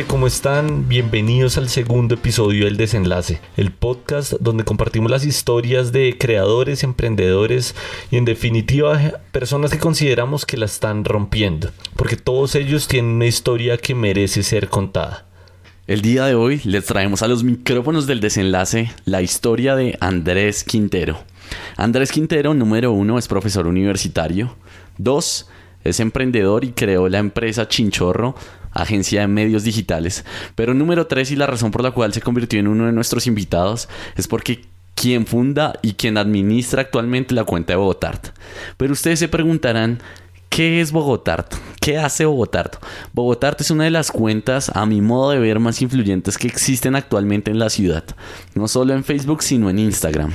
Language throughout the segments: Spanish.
¿Cómo están? Bienvenidos al segundo episodio del Desenlace, el podcast donde compartimos las historias de creadores, emprendedores y en definitiva personas que consideramos que la están rompiendo, porque todos ellos tienen una historia que merece ser contada. El día de hoy les traemos a los micrófonos del desenlace la historia de Andrés Quintero. Andrés Quintero, número uno, es profesor universitario. Dos, es emprendedor y creó la empresa Chinchorro, agencia de medios digitales. Pero número tres y la razón por la cual se convirtió en uno de nuestros invitados es porque quien funda y quien administra actualmente la cuenta de Bogotart. Pero ustedes se preguntarán, ¿qué es Bogotart? ¿Qué hace Bogotart? Bogotart es una de las cuentas, a mi modo de ver, más influyentes que existen actualmente en la ciudad. No solo en Facebook, sino en Instagram.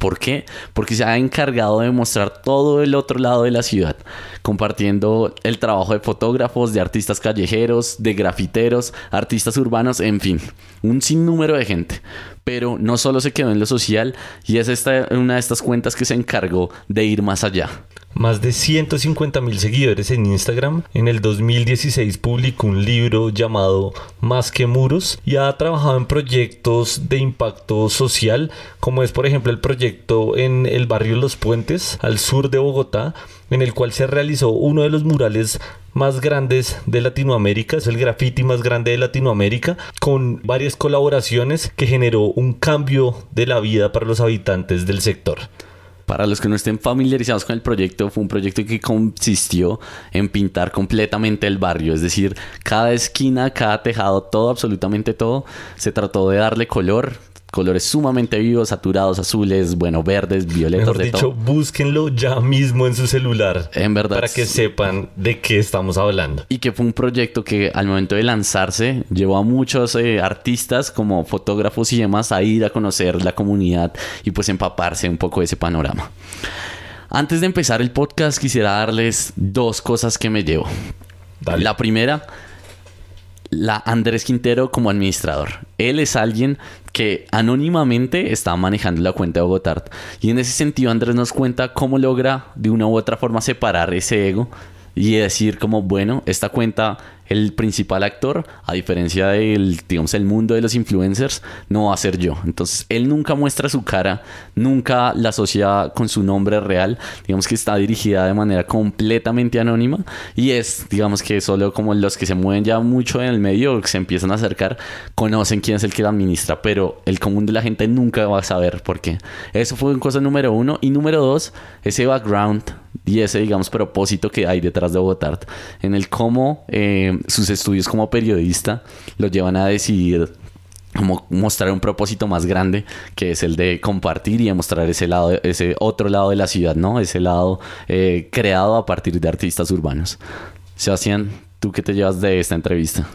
¿Por qué? Porque se ha encargado de mostrar todo el otro lado de la ciudad, compartiendo el trabajo de fotógrafos, de artistas callejeros, de grafiteros, artistas urbanos, en fin, un sinnúmero de gente. Pero no solo se quedó en lo social y es esta, una de estas cuentas que se encargó de ir más allá más de 150 mil seguidores en Instagram. En el 2016 publicó un libro llamado Más que Muros y ha trabajado en proyectos de impacto social, como es por ejemplo el proyecto en el barrio Los Puentes, al sur de Bogotá, en el cual se realizó uno de los murales más grandes de Latinoamérica, es el graffiti más grande de Latinoamérica, con varias colaboraciones que generó un cambio de la vida para los habitantes del sector. Para los que no estén familiarizados con el proyecto, fue un proyecto que consistió en pintar completamente el barrio, es decir, cada esquina, cada tejado, todo, absolutamente todo, se trató de darle color, colores sumamente vivos, saturados, azules, bueno, verdes, violetas. Mejor dicho, búsquenlo ya mismo en su celular. En verdad. Para que sepan de qué estamos hablando. Y que fue un proyecto que al momento de lanzarse llevó a muchos eh, artistas como fotógrafos y demás a ir a conocer la comunidad y pues empaparse un poco de ese panorama. Antes de empezar el podcast quisiera darles dos cosas que me llevo. La primera la Andrés Quintero como administrador. Él es alguien que anónimamente está manejando la cuenta de Bogotart. Y en ese sentido Andrés nos cuenta cómo logra de una u otra forma separar ese ego y decir como, bueno, esta cuenta el principal actor, a diferencia del, digamos, el mundo de los influencers, no va a ser yo. Entonces, él nunca muestra su cara, nunca la asocia con su nombre real, digamos que está dirigida de manera completamente anónima y es, digamos que solo como los que se mueven ya mucho en el medio, que se empiezan a acercar, conocen quién es el que la administra, pero el común de la gente nunca va a saber por qué. Eso fue cosa número uno. Y número dos, ese background y ese, digamos, propósito que hay detrás de Bogotart, en el cómo eh, sus estudios como periodista lo llevan a decidir como mostrar un propósito más grande que es el de compartir y mostrar ese lado ese otro lado de la ciudad no ese lado eh, creado a partir de artistas urbanos Sebastián tú qué te llevas de esta entrevista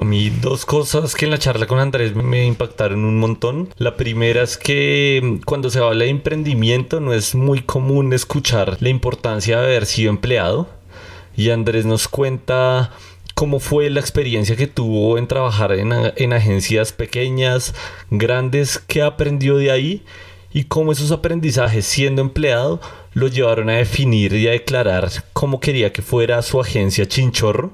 a mí dos cosas que en la charla con Andrés me impactaron un montón. La primera es que cuando se habla de emprendimiento no es muy común escuchar la importancia de haber sido empleado. Y Andrés nos cuenta cómo fue la experiencia que tuvo en trabajar en, en agencias pequeñas, grandes, qué aprendió de ahí y cómo esos aprendizajes siendo empleado lo llevaron a definir y a declarar cómo quería que fuera su agencia Chinchorro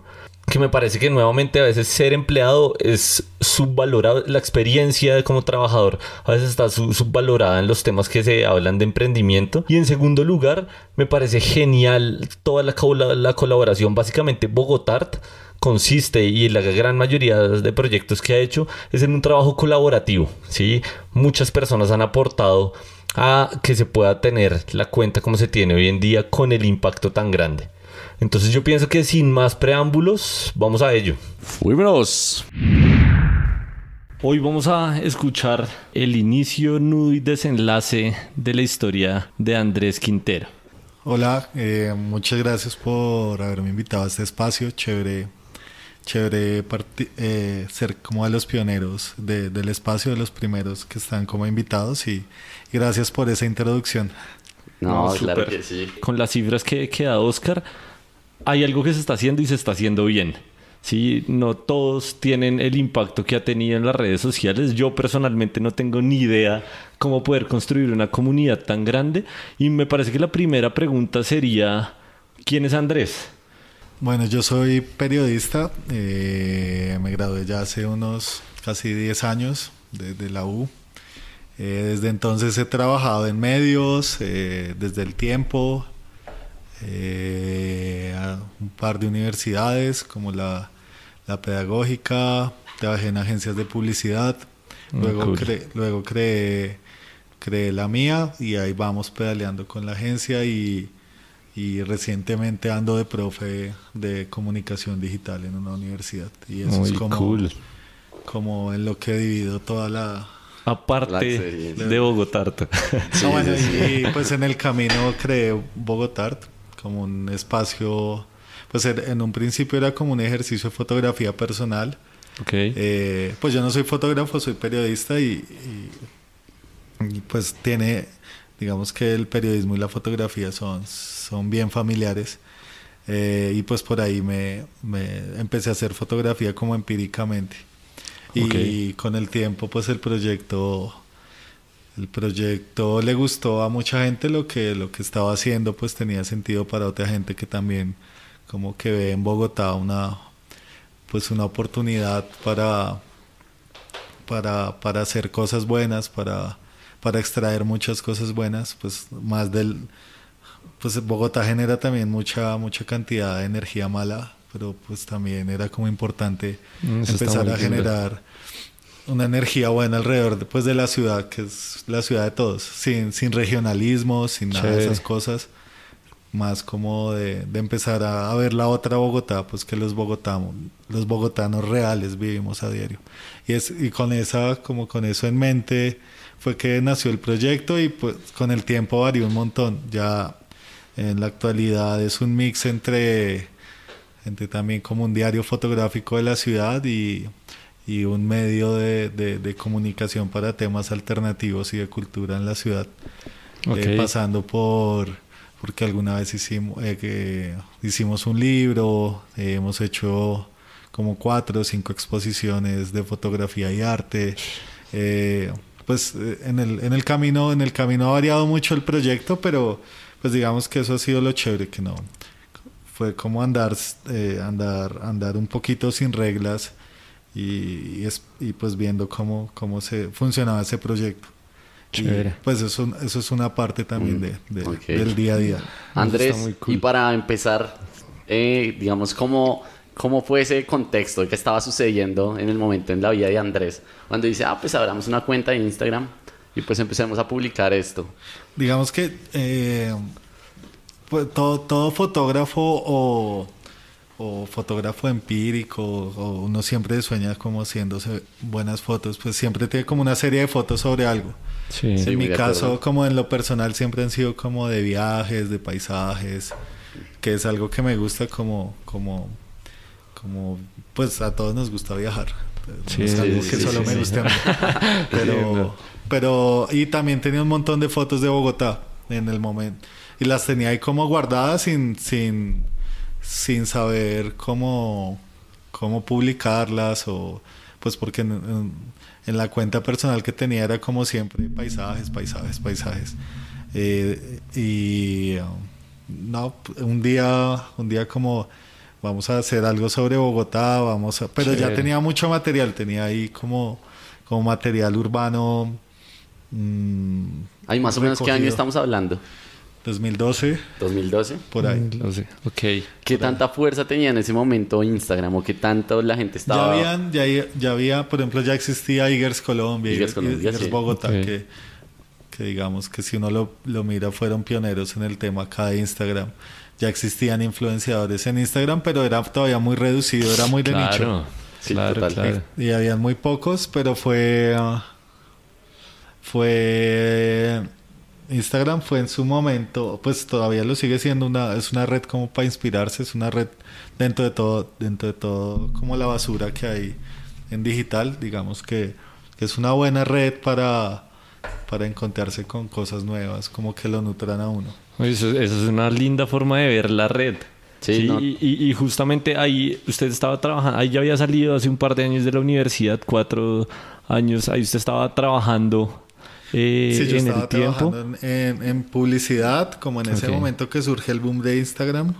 que me parece que nuevamente a veces ser empleado es subvalorado, la experiencia como trabajador a veces está subvalorada en los temas que se hablan de emprendimiento. Y en segundo lugar, me parece genial toda la, la colaboración. Básicamente, Bogotart consiste y la gran mayoría de proyectos que ha hecho es en un trabajo colaborativo. ¿sí? Muchas personas han aportado a que se pueda tener la cuenta como se tiene hoy en día con el impacto tan grande. Entonces yo pienso que sin más preámbulos, vamos a ello. Fuimos. Hoy vamos a escuchar el inicio, nudo y desenlace de la historia de Andrés Quintero. Hola, eh, muchas gracias por haberme invitado a este espacio. Chévere, chévere eh, ser como de los pioneros del espacio, de los primeros que están como invitados y, gracias por esa introducción. No, claro que sí. Con las cifras que, que da Oscar, hay algo que se está haciendo y se está haciendo bien. Sí, no todos tienen el impacto que ha tenido en las redes sociales. Yo personalmente no tengo ni idea cómo poder construir una comunidad tan grande. Y me parece que la primera pregunta sería, ¿quién es Andrés? Bueno, yo soy periodista, eh, me gradué ya hace unos casi 10 años desde la U. Eh, desde entonces he trabajado en medios, eh, desde el tiempo, un par de universidades como la, la pedagógica, trabajé en agencias de publicidad, luego, luego creé, creé la mía y ahí vamos pedaleando con la agencia y y recientemente ando de profe de comunicación digital en una universidad. Y eso es como, cool. como en lo que he dividido toda la aparte de Bogotá. y pues en el camino creé Bogotá como un espacio pues en un principio era como un ejercicio de fotografía personal okay. Eh, pues yo no soy fotógrafo soy periodista y, y pues tiene digamos que el periodismo y la fotografía son, son bien familiares. Eh, y pues por ahí me, empecé a hacer fotografía como empíricamente. Y con el tiempo pues el proyecto el proyecto le gustó a mucha gente lo que lo que estaba haciendo pues tenía sentido para otra gente que también como que ve en Bogotá una pues una oportunidad para para, para hacer cosas buenas, para para extraer muchas cosas buenas, pues más del pues Bogotá genera también mucha mucha cantidad de energía mala, pero pues también era como importante empezar a generar una energía buena alrededor de, pues, de la ciudad, que es la ciudad de todos, sin, sin regionalismo, sin nada de esas cosas, más como de, de empezar a, ver la otra Bogotá, pues que los bogotanos, los bogotanos reales vivimos a diario. Y, es, y con esa, como con eso en mente, fue que nació el proyecto y pues con el tiempo varió un montón. Ya en la actualidad es un mix entre, entre también como un diario fotográfico de la ciudad y, y un medio de, de, comunicación para temas alternativos y de cultura en la ciudad. Eh, pasando por porque alguna vez hicimos, eh, que hicimos un libro, eh, hemos hecho como cuatro o cinco exposiciones de fotografía y arte pues eh, en el, en el camino, en el camino ha variado mucho el proyecto, pero pues digamos que eso ha sido lo chévere, que no fue como andar, eh, andar, andar un poquito sin reglas y, y, pues viendo cómo, cómo se funcionaba ese proyecto. Chévere. pues eso, eso es una parte también de, del día a día. Andrés, y para empezar, eh, digamos, ¿cómo, ¿Cómo fue ese contexto? ¿Qué estaba sucediendo en el momento en la vida de Andrés? Cuando dice, ah, pues abramos una cuenta de Instagram y pues empecemos a publicar esto. Digamos que eh, pues, todo, todo, fotógrafo o, o, fotógrafo empírico o uno siempre sueña como haciéndose buenas fotos, pues siempre tiene como una serie de fotos sobre algo. Sí. En mi caso, como en lo personal, siempre han sido como de viajes, de paisajes, que es algo que me gusta como... como como pues a todos nos gusta viajar. Sí, es algo que solo me gusta a mí. Pero, pero, y también tenía un montón de fotos de Bogotá en el momento. Y las tenía ahí como guardadas sin, sin, sin saber cómo, cómo publicarlas o pues porque en, la cuenta personal que tenía era como siempre paisajes, paisajes, paisajes. Eh, y no, un día, un día como vamos a hacer algo sobre Bogotá, vamos a... Pero ya tenía mucho material, tenía ahí como, como material urbano. Mmm, Ay, más o menos, ¿qué año estamos hablando? 2012. 2012. Por ahí. 2012. Ok. ¿Qué tanta fuerza tenía en ese momento Instagram o qué tanto la gente estaba...? Ya, habían, ya, ya había, por ejemplo, ya existía Igers Colombia, Igers, Colombia, Bogotá, que, que digamos que si uno lo, lo mira fueron pioneros en el tema acá de Instagram ya existían influenciadores en Instagram, pero era todavía muy reducido, era muy de nicho. claro, claro. Y, habían muy pocos, pero fue. fue. Instagram fue en su momento, pues todavía lo sigue siendo una, es una red como para inspirarse, es una red dentro de todo, dentro de todo como la basura que hay en digital, digamos que, que es una buena red para, para encontrarse con cosas nuevas, como que lo nutran a uno. Eso, es una linda forma de ver la red. Sí, y, justamente ahí usted estaba trabajando, ahí ya había salido hace un par de años de la universidad, cuatro años, ahí usted estaba trabajando eh, sí, yo en estaba el tiempo. Trabajando en, publicidad, como en ese momento que surge el boom de Instagram.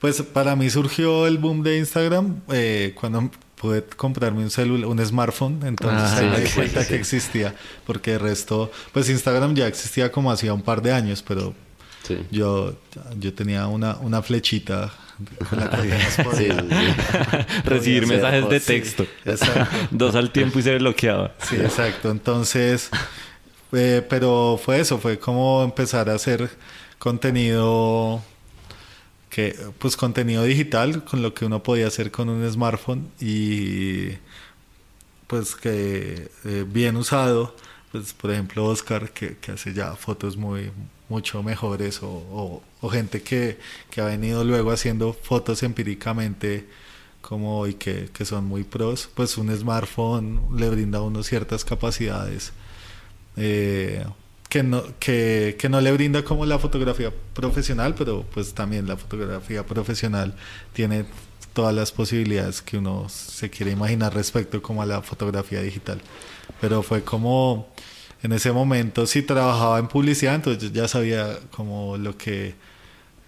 Pues para mí surgió el boom de Instagram eh, cuando pude comprarme un celular, un smartphone, entonces Ah, ahí me di cuenta sí, que existía, porque el resto, pues Instagram ya existía como hacía un par de años, pero Sí. yo, yo tenía una, una flechita con la que podía-. Recibir mensajes de texto. Dos al tiempo y se bloqueaba. Sí, exacto. Entonces, eh, pero fue eso, fue como empezar a hacer contenido que, pues contenido digital con lo que uno podía hacer con un smartphone y pues que eh, bien usado, pues por ejemplo Oscar que, hace ya fotos muy mucho mejores o gente que, que ha venido luego haciendo fotos empíricamente como y que, que son muy pros, pues un smartphone le brinda a uno ciertas capacidades eh, que, no, que, que no le brinda como la fotografía profesional, pero pues también la fotografía profesional tiene todas las posibilidades que uno se quiere imaginar respecto como a la fotografía digital. Pero fue como en ese momento sí trabajaba en publicidad, entonces yo ya sabía como lo que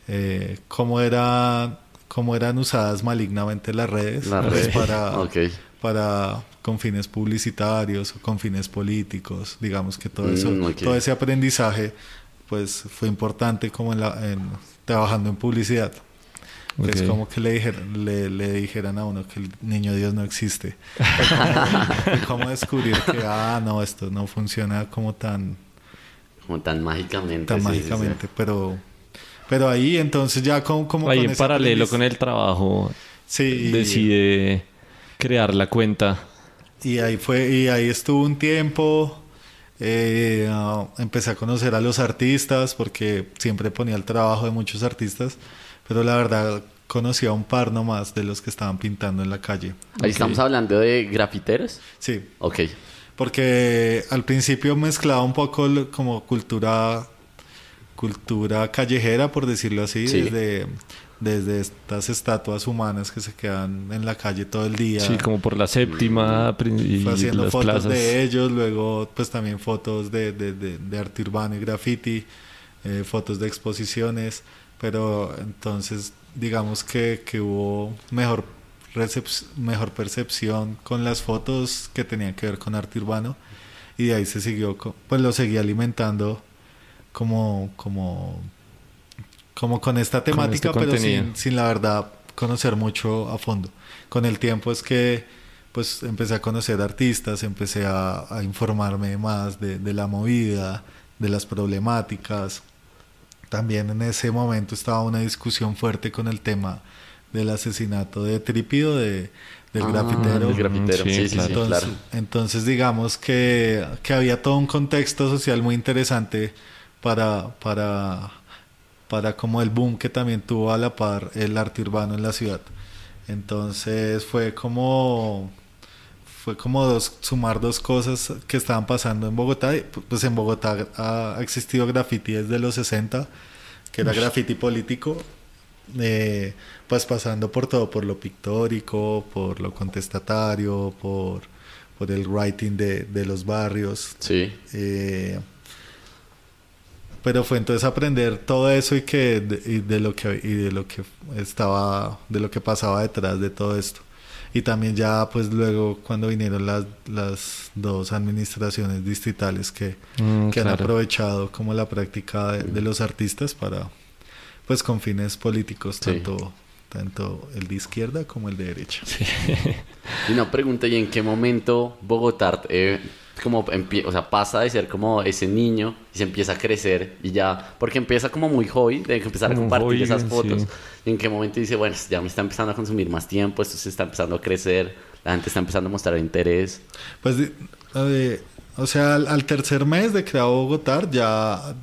eh, cómo era cómo eran usadas malignamente las redes, Las pues, redes. para Ok. para con fines publicitarios o con fines políticos, digamos que todo eso, Mm, todo ese aprendizaje pues fue importante como en la en, trabajando en publicidad. Es como que le dijeran, le, le dijeran a uno que el niño Dios no existe. Como descubrir que, ah, no, esto no funciona como tan, Como tan mágicamente. tan sí, sí, sí. mágicamente, pero pero ahí entonces ya como, como Ahí con en paralelo aprendiz- con el trabajo sí, decide crear la cuenta. Y ahí fue, y ahí estuvo un tiempo. eh, ah, empecé a conocer a los artistas porque siempre ponía el trabajo de muchos artistas, pero la verdad conocí a un par nomás de los que estaban pintando en la calle. Ahí estamos hablando de grafiteros. Sí, Ok. porque al principio mezclaba un poco lo- como cultura cultura callejera, por decirlo así, Sí. desde, desde estas estatuas humanas que se quedan en la calle todo el día. Sí, como por la séptima y fue haciendo las fotos plazas. de ellos, luego pues también fotos de, de, de, de arte urbano y graffiti, eh, fotos de exposiciones, pero entonces digamos que, que hubo mejor, recep- mejor percepción con las fotos que tenían que ver con arte urbano y de ahí se siguió, pues lo seguí alimentando como, como, como con esta temática, pero sin, sin la verdad conocer mucho a fondo. Con el tiempo es que pues empecé a conocer artistas, empecé a, a informarme más de, de la movida, de las problemáticas. También en ese momento estaba una discusión fuerte con el tema del asesinato de Tripido, de, del Ah, grafitero. del grafitero. Sí, Sí, sí, sí, claro. Entonces, claro. entonces digamos que, que había todo un contexto social muy interesante para, para, para como el boom que también tuvo a la par el arte urbano en la ciudad. Entonces fue como fue como dos, sumar dos cosas que estaban pasando en Bogotá. Pues en Bogotá ha, ha existido graffiti desde los 60, que era graffiti político, eh, pues pasando por todo, por lo pictórico, por lo contestatario, por, por el writing de, de los barrios. Sí. Eh, pero fue entonces aprender todo eso y que de, y de lo que y de lo que estaba de lo que pasaba detrás de todo esto y también ya pues luego cuando vinieron las, las dos administraciones distritales que, Mm, que han claro. aprovechado como la práctica de, de los artistas para pues con fines políticos Sí. tanto tanto el de izquierda como el de derecha Y una pregunta, ¿y en qué momento Bogotá eh, como empie- o sea, pasa de ser como ese niño y se empieza a crecer y ya, porque empieza como muy hobby, de empezar a compartir hobby, esas fotos. sí. Y en qué momento dice, bueno, ya me está empezando a consumir más tiempo, esto se está empezando a crecer, la gente está empezando a mostrar interés. Pues, de- eh, o sea, al, al tercer mes de creado Bogotá, ya,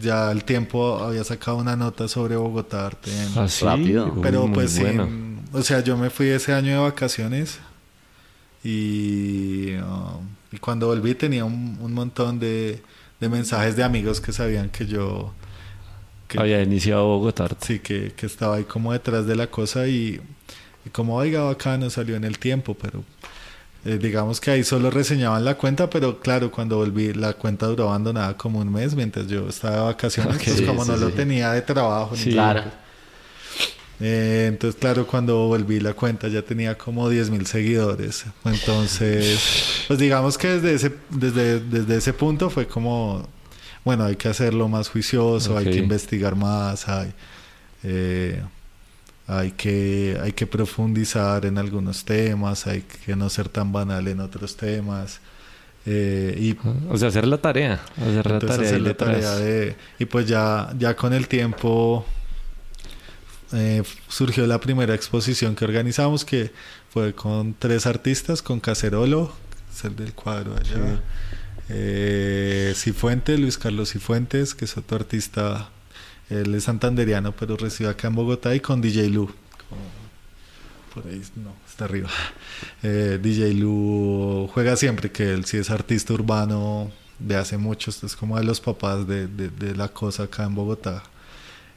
ya el tiempo había sacado una nota sobre Bogotá. en- Así. Rápido. Pero muy pues, bueno. sin- o sea, yo me fui ese año de vacaciones y, um, y cuando volví tenía un, un montón de, de mensajes de amigos que sabían que yo... que- Había iniciado Bogotá. Sí, que, que estaba ahí como detrás de la cosa y, y como, oiga, bacano, salió en el tiempo, pero eh, digamos que ahí solo reseñaban la cuenta, pero claro, cuando volví, la cuenta duró abandonada como un mes mientras yo estaba de vacaciones, Ok, pues como sí, no lo tenía de trabajo. ni Sí. nada. Eh, entonces, claro, cuando volví la cuenta ya tenía como 10 mil seguidores. Entonces, pues digamos que desde ese, desde, desde ese punto fue como, bueno, hay que hacerlo más juicioso, hay que investigar más, hay, eh, hay, que, hay que profundizar en algunos temas, hay que no ser tan banal en otros temas. Eh, y, o sea, hacer la tarea. Hacer la tarea, hacer la tarea de, y pues ya, ya con el tiempo eh, surgió la primera exposición que organizamos, que fue con tres artistas, con Cacerolo, es el del cuadro allá, eh, Cifuentes, Luis Carlos Cifuentes, que es otro artista, él es santanderiano, pero reside acá en Bogotá, y con DJ Lu. por ahí, no, está arriba. Eh, DJ Lu juega siempre, que él sí es artista urbano de hace mucho, es como de los papás de, de, la cosa acá en Bogotá.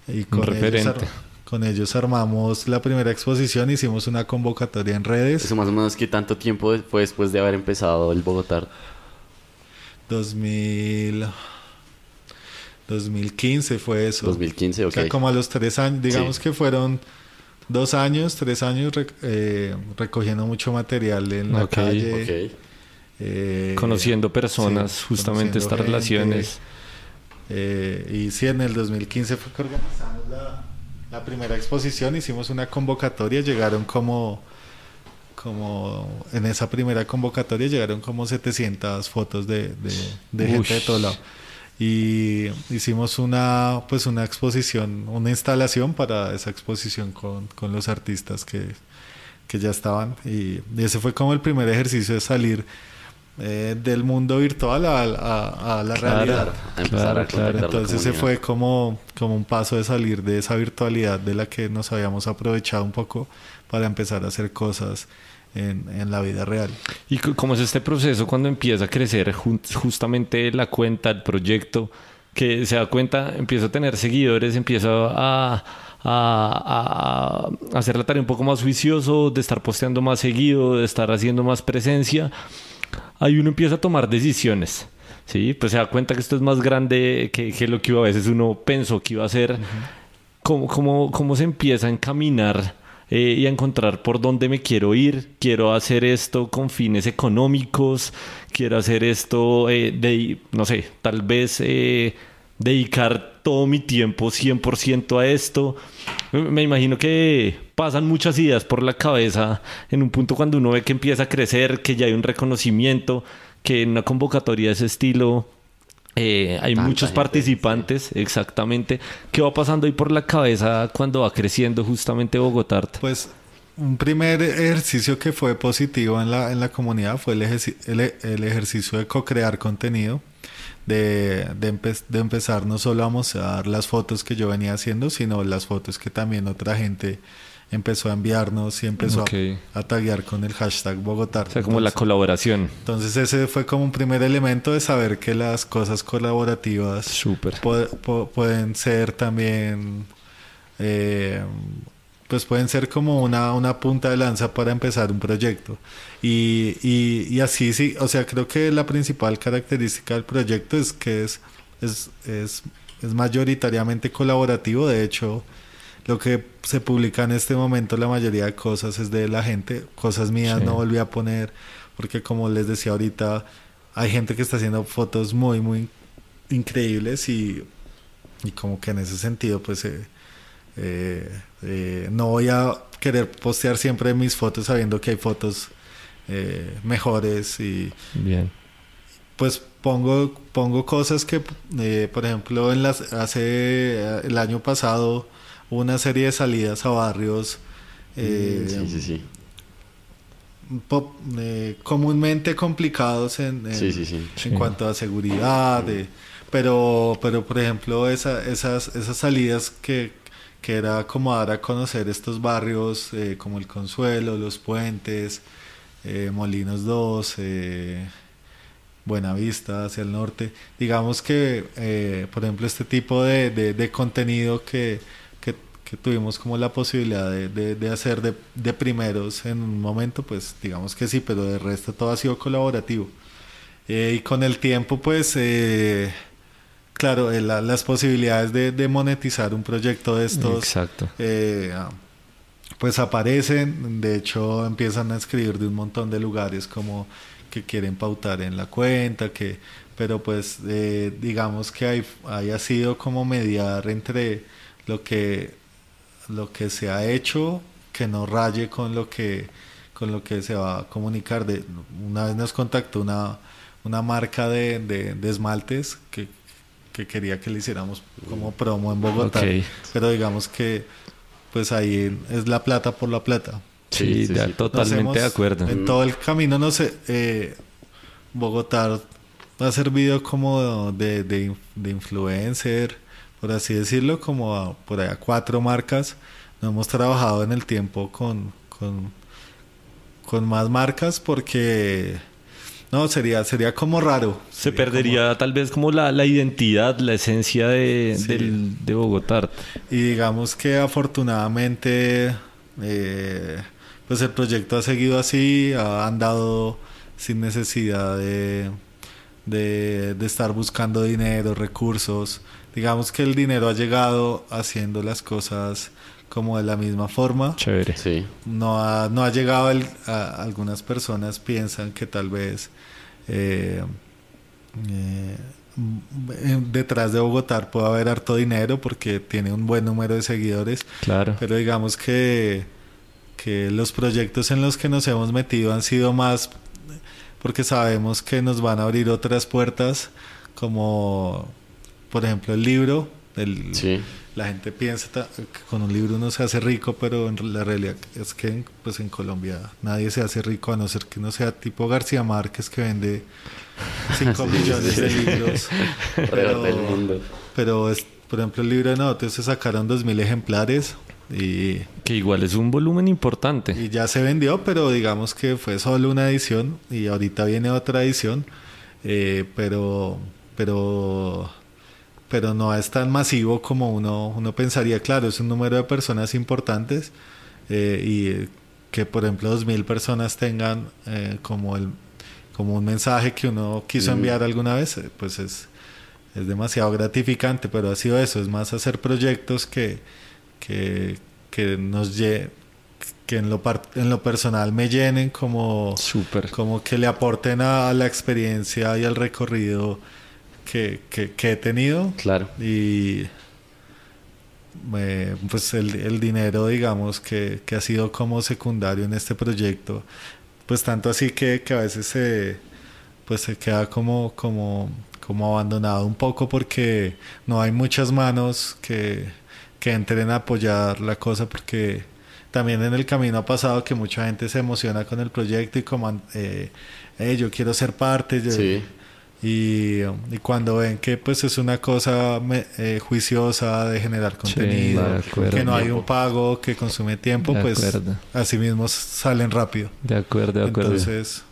Y con Un referente. Con ellos armamos la primera exposición, hicimos una convocatoria en redes. ¿Eso más o menos qué tanto tiempo fue después de haber empezado el Bogotá? 2000... 2015 fue eso. 2015, ok. O sea, como a los tres años, digamos que fueron dos años, tres años eh, recogiendo mucho material en la calle. Eh, conociendo personas, justamente estas relaciones. Eh, y sí, en el 2015 fue que organizamos la, la primera exposición hicimos una convocatoria, llegaron como, como en esa primera convocatoria llegaron como 700 fotos de, de, gente de todo lado. Y hicimos una, pues una exposición, una instalación para esa exposición con, con los artistas que, que ya estaban. Y, y ese fue como el primer ejercicio de salir eh, del mundo virtual a, la realidad. Entonces se fue como, como un paso de salir de esa virtualidad de la que nos habíamos aprovechado un poco para empezar a hacer cosas en, en la vida real. ¿Y cómo es este proceso cuando empieza a crecer justamente la cuenta, el proyecto? Que se da cuenta, empieza a tener seguidores, empieza a, a, a, hacer la tarea un poco más juicioso, de estar posteando más seguido, de estar haciendo más presencia ahí uno empieza a tomar decisiones. ¿sí? Pues se da cuenta que esto es más grande que, lo que a veces uno pensó que iba a ser. ¿Cómo, cómo, se empieza a encaminar eh, y a encontrar por dónde me quiero ir? Quiero hacer esto con fines económicos, quiero hacer esto eh, de, no sé, tal vez eh, dedicar todo mi tiempo 100% a esto. Me imagino que pasan muchas ideas por la cabeza en un punto cuando uno ve que empieza a crecer, que ya hay un reconocimiento, que en una convocatoria de ese estilo eh, hay muchos participantes, exactamente. ¿Qué va pasando ahí por la cabeza cuando va creciendo justamente Bogotá? Pues un primer ejercicio que fue positivo en la, en la comunidad fue el, el ejercicio de co-crear contenido de, de, empezar no solo a mostrar las fotos que yo venía haciendo, sino las fotos que también otra gente empezó a enviarnos y empezó a, a, taguear con el hashtag Bogotá. O sea, como la colaboración. Entonces ese fue como un primer elemento de saber que las cosas colaborativas pueden ser también eh, pues pueden ser como una, una punta de lanza para empezar un proyecto. Y, y, así sí, o sea, creo que la principal característica del proyecto es que es, es, es, es mayoritariamente colaborativo. De hecho, lo que se publica en este momento, la mayoría de cosas es de la gente, cosas mías no volví a poner, porque como les decía ahorita, hay gente que está haciendo fotos muy, muy increíbles y, y como que en ese sentido, pues... Eh, eh, eh, no voy a querer postear siempre mis fotos sabiendo que hay fotos eh, mejores y bien. pues pongo pongo cosas que por ejemplo en las hace el año pasado una serie de salidas a barrios mm, sí, sí, sí. comúnmente complicados en, en, cuanto a seguridad pero pero por ejemplo esa, esas esas salidas que que era como dar a conocer estos barrios eh, como el Consuelo, Los Puentes, eh, Molinos 2, eh, Buenavista hacia el norte. Digamos que, por ejemplo, este tipo de, de, contenido que, que, tuvimos como la posibilidad de, de hacer de, primeros en un momento, pues digamos que sí, pero de resto todo ha sido colaborativo. y con el tiempo, pues Claro, las posibilidades de, monetizar un proyecto de estos Exacto. Eh, pues aparecen, de hecho empiezan a escribir de un montón de lugares como que quieren pautar en la cuenta, que, pero pues eh, digamos que hay, haya sido como mediar entre lo que, lo que se ha hecho, que no raye con lo que, con lo que se va a comunicar. De, una vez nos contactó una, una marca de, de, esmaltes que, que, quería que le hiciéramos como promo en Bogotá, pero digamos que pues ahí es la plata por la plata. Sí, totalmente de acuerdo. En todo el camino, no sé, eh, Bogotá ha servido como de, de, influencer, por así decirlo, como por allá cuatro marcas. No hemos trabajado en el tiempo con, con, con más marcas porque no, sería, sería como raro. Se perdería tal vez como la, la, identidad, la esencia de, de Bogotá. Y digamos que afortunadamente eh, pues el proyecto ha seguido así, ha andado sin necesidad de, de, de, estar buscando dinero, recursos. Digamos que el dinero ha llegado haciendo las cosas como de la misma forma. Chévere. Sí. No ha, no ha llegado, el, a, algunas personas piensan que tal vez eh, eh, detrás de Bogotá puede haber harto dinero porque tiene un buen número de seguidores. Claro. Pero digamos que, que los proyectos en los que nos hemos metido han sido más porque sabemos que nos van a abrir otras puertas como por ejemplo el libro. El, sí la gente piensa que con un libro uno se hace rico, pero en la realidad es que pues en Colombia nadie se hace rico a no ser que no sea tipo García Márquez que vende 5 millones de libros. pero, del mundo. pero es, por ejemplo el libro de Notes se sacaron 2.000 ejemplares y... Que igual es un volumen importante. Y ya se vendió, pero digamos que fue solo una edición y ahorita viene otra edición. Eh, pero... pero pero no es tan masivo como uno, uno pensaría. Claro, es un número de personas importantes eh, y que, por ejemplo, 2.000 personas tengan eh, como, el, como un mensaje que uno quiso enviar alguna vez, eh, pues es, es demasiado gratificante, pero ha sido eso, es más hacer proyectos que, que, que nos que en lo, en lo personal me llenen como, Super. como que le aporten a la experiencia y al recorrido que, que, he tenido. Claro. Y pues el, el, dinero, digamos, que, que, ha sido como secundario en este proyecto. Pues tanto así que, que a veces se, pues se queda como, como, como abandonado un poco porque no hay muchas manos que, que entren a apoyar la cosa porque también en el camino ha pasado que mucha gente se emociona con el proyecto y como eh, yo quiero ser parte. Yo, sí. Y, y, cuando ven que pues es una cosa eh, juiciosa de generar contenido, que no hay un pago que consume tiempo, pues así mismo salen rápido. De acuerdo, de acuerdo. Entonces...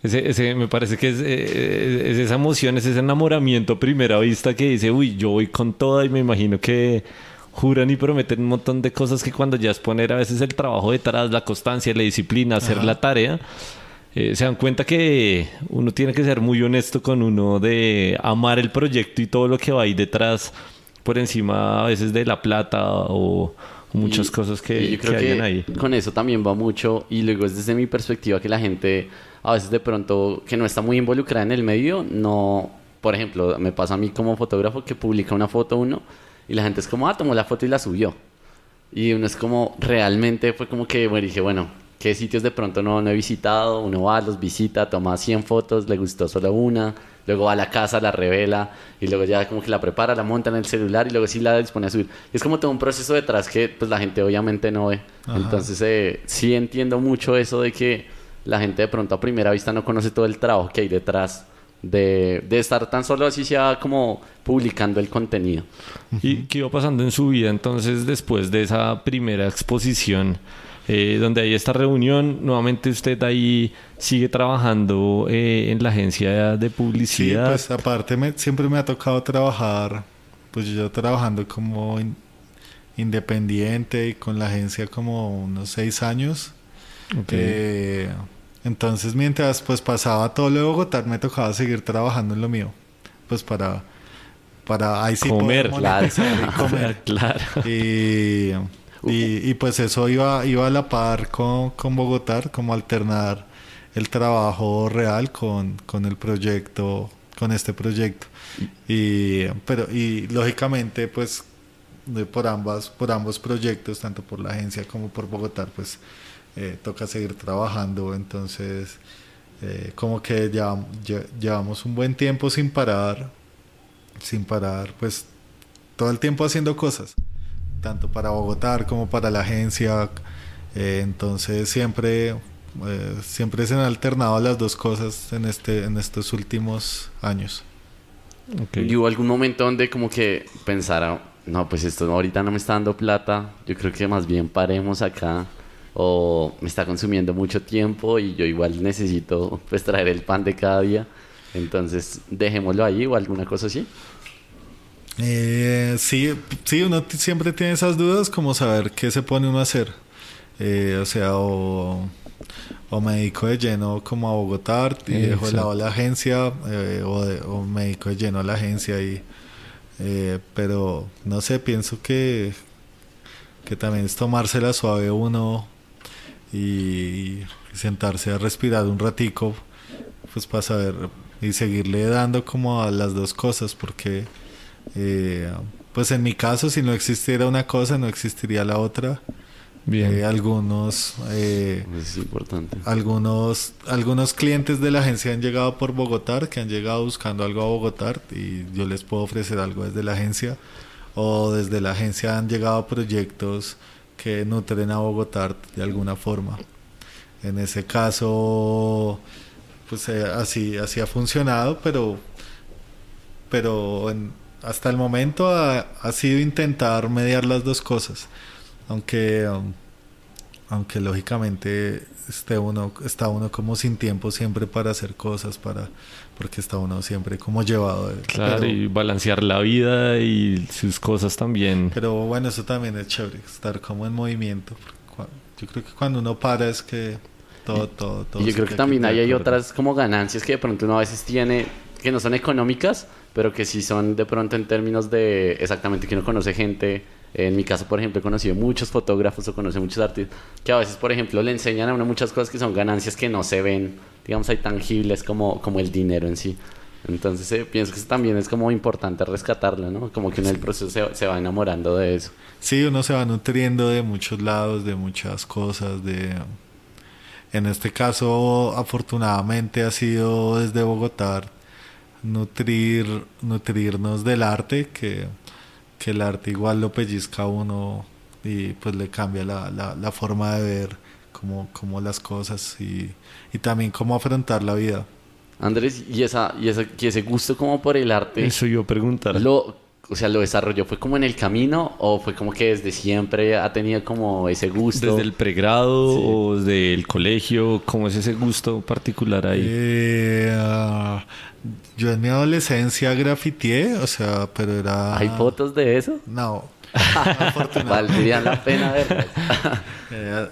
Ese, ese, me parece que es, eh, es, esa emoción, es ese enamoramiento a primera vista que dice, uy, yo voy con toda y me imagino que juran y prometen un montón de cosas que cuando ya es poner a veces el trabajo detrás, la constancia, la disciplina, hacer la tarea, eh, se dan cuenta que uno tiene que ser muy honesto con uno de amar el proyecto y todo lo que va ahí detrás por encima a veces de la plata o, muchas cosas que, yo creo que, ahí. Con eso también va mucho y luego es desde mi perspectiva que la gente a veces de pronto que no está muy involucrada en el medio, no, por ejemplo, me pasa a mí como fotógrafo que publica una foto uno y la gente es como, ah, tomó la foto y la subió. Y uno es como, realmente fue como que, bueno, dije, bueno, qué sitios de pronto no, no he visitado, uno va, los visita, toma 100 fotos, le gustó solo una, luego va a la casa, la revela y luego ya como que la prepara, la monta en el celular y luego sí la dispone a subir. Es como todo un proceso detrás que pues la gente obviamente no ve. Entonces eh, sí entiendo mucho eso de que la gente de pronto a primera vista no conoce todo el trabajo que hay detrás de, de estar tan solo así sea como publicando el contenido. ¿Y qué iba pasando en su vida entonces después de esa primera exposición? Eh, donde hay esta reunión. Nuevamente usted ahí sigue trabajando eh, en la agencia de publicidad. Sí, pues aparte me, siempre me ha tocado trabajar, pues yo trabajando como independiente y con la agencia como unos seis años. Eh, entonces mientras pues pasaba todo lo de Bogotá me tocaba seguir trabajando en lo mío. Pues para para ahí sí comer, claro. comer. claro. Y Y, y, pues eso iba, iba a la par con, con Bogotá, como alternar el trabajo real con, con el proyecto, con este proyecto. Y, pero, y lógicamente, pues por ambas, por ambos proyectos, tanto por la agencia como por Bogotá, pues eh, toca seguir trabajando. Entonces, eh, como que ya, llevamos un buen tiempo sin parar, sin parar, pues todo el tiempo haciendo cosas tanto para Bogotá como para la agencia. Eh, entonces siempre, eh, siempre se han alternado las dos cosas en, este, en estos últimos años. ¿Y hubo algún momento donde como que pensara, no, pues esto ahorita no me está dando plata, yo creo que más bien paremos acá o me está consumiendo mucho tiempo y yo igual necesito pues traer el pan de cada día, entonces dejémoslo ahí o alguna cosa así? Eh, sí, sí, uno siempre tiene esas dudas como saber qué se pone uno a hacer. Eh, o sea, o, me dedico de lleno como a Bogotá y dejo de lado la agencia, eh, o, me dedico de lleno a la agencia y... Eh, pero no sé, pienso que, que también es tomársela suave uno y, sentarse a respirar un ratico, pues para saber y seguirle dando como a las dos cosas, porque eh, pues en mi caso, si no existiera una cosa, no existiría la otra. Bien. Eh, algunos, eh, es importante. algunos, algunos clientes de la agencia han llegado por Bogotá, que han llegado buscando algo a Bogotá y yo les puedo ofrecer algo desde la agencia. O desde la agencia han llegado proyectos que nutren a Bogotá de alguna forma. En ese caso, pues así, así ha funcionado, pero, pero hasta el momento ha, sido intentar mediar las dos cosas. Aunque, um, aunque lógicamente esté uno, está uno como sin tiempo siempre para hacer cosas, para, porque está uno siempre como llevado. claro, y balancear la vida y sus cosas también. Pero bueno, eso también es chévere, estar como en movimiento. Yo creo que cuando uno para es que todo, todo, todo. Y yo creo que también hay otras como ganancias que de pronto uno a veces tiene que no son económicas, pero que sí son de pronto en términos de exactamente que uno conoce gente. En mi caso, por ejemplo, he conocido muchos fotógrafos o conoce muchos artistas que a veces, por ejemplo, le enseñan a uno muchas cosas que son ganancias que no se ven, digamos, hay tangibles como, como el dinero en sí. Entonces eh, pienso que eso también es como importante rescatarlo, ¿no? Como que en el proceso se, se, va enamorando de eso. Sí, uno se va nutriendo de muchos lados, de muchas cosas, de... En este caso, afortunadamente ha sido desde Bogotá nutrir, nutrirnos del arte, que, que el arte igual lo pellizca a uno y pues le cambia la, la, forma de ver como, como las cosas y, y, también cómo afrontar la vida. Andrés, ¿y, esa, y, esa, y ese gusto como por el arte? Eso yo preguntar. Lo, o sea, lo desarrolló fue como en el camino o fue como que desde siempre ha tenido como ese gusto? ¿Desde el pregrado o desde el colegio? ¿Cómo es ese gusto particular ahí? Eh, ah, yo en mi adolescencia grafiteé, o sea, pero era... ¿Hay fotos de eso? No. Valdría la pena verlas. Eh,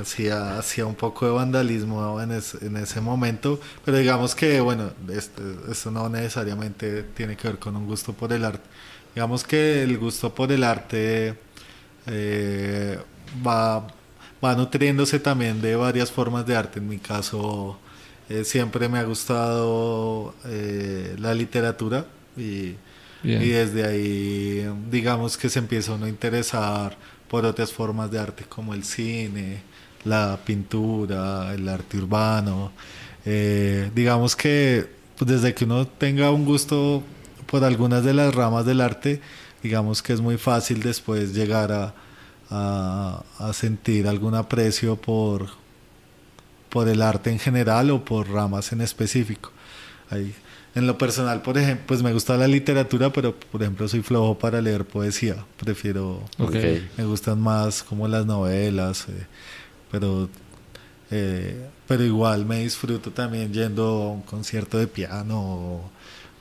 hacía, hacía un poco de vandalismo en, en, ese momento, pero digamos que, bueno, esto, esto, no necesariamente tiene que ver con un gusto por el arte. Digamos que el gusto por el arte eh, va, va nutriéndose también de varias formas de arte. En mi caso, eh, siempre me ha gustado eh, la literatura y, y, desde ahí digamos que se empieza uno a interesar por otras formas de arte como el cine, la pintura, el arte urbano. Eh, digamos que pues, desde que uno tenga un gusto por algunas de las ramas del arte, digamos que es muy fácil después llegar a, a, sentir algún aprecio por, por el arte en general o por ramas en específico. En lo personal, por ejemplo, pues me gusta la literatura, pero por ejemplo soy flojo para leer poesía. Prefiero, me gustan más como las novelas, eh, pero, eh, pero igual me disfruto también yendo a un concierto de piano o,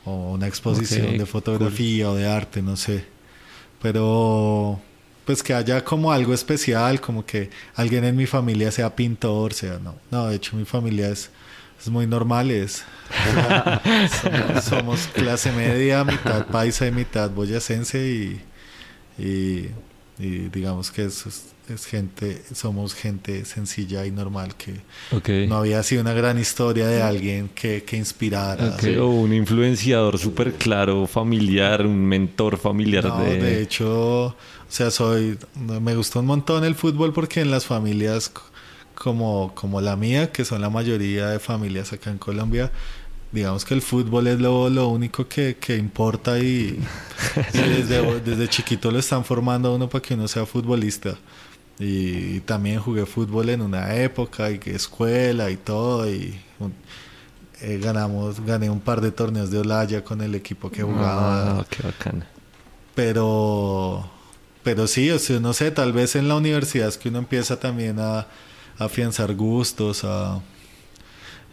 una exposición de fotografía o de arte, no sé. Pero pues que haya como algo especial, como que alguien en mi familia sea pintor, sea, no, no, de hecho mi familia es, es muy normal, es, somos, clase media, mitad paisa y mitad boyacense y, y, Y digamos que es, es gente, somos gente sencilla y normal que no había sido una gran historia de alguien que, que inspirara. O un influenciador súper claro, familiar, un mentor familiar. No, de... de hecho, o sea, soy, me gustó un montón el fútbol porque en las familias como, como la mía, que son la mayoría de familias acá en Colombia, digamos que el fútbol es lo, lo único que, que, importa y, desde, desde, chiquito lo están formando a uno para que uno sea futbolista. Y, también jugué fútbol en una época y escuela y todo y eh, ganamos, gané un par de torneos de Olaya con el equipo que jugaba. Ah, qué bacana. Pero, pero sí, o sea, no sé, tal vez en la universidad es que uno empieza también a afianzar gustos, a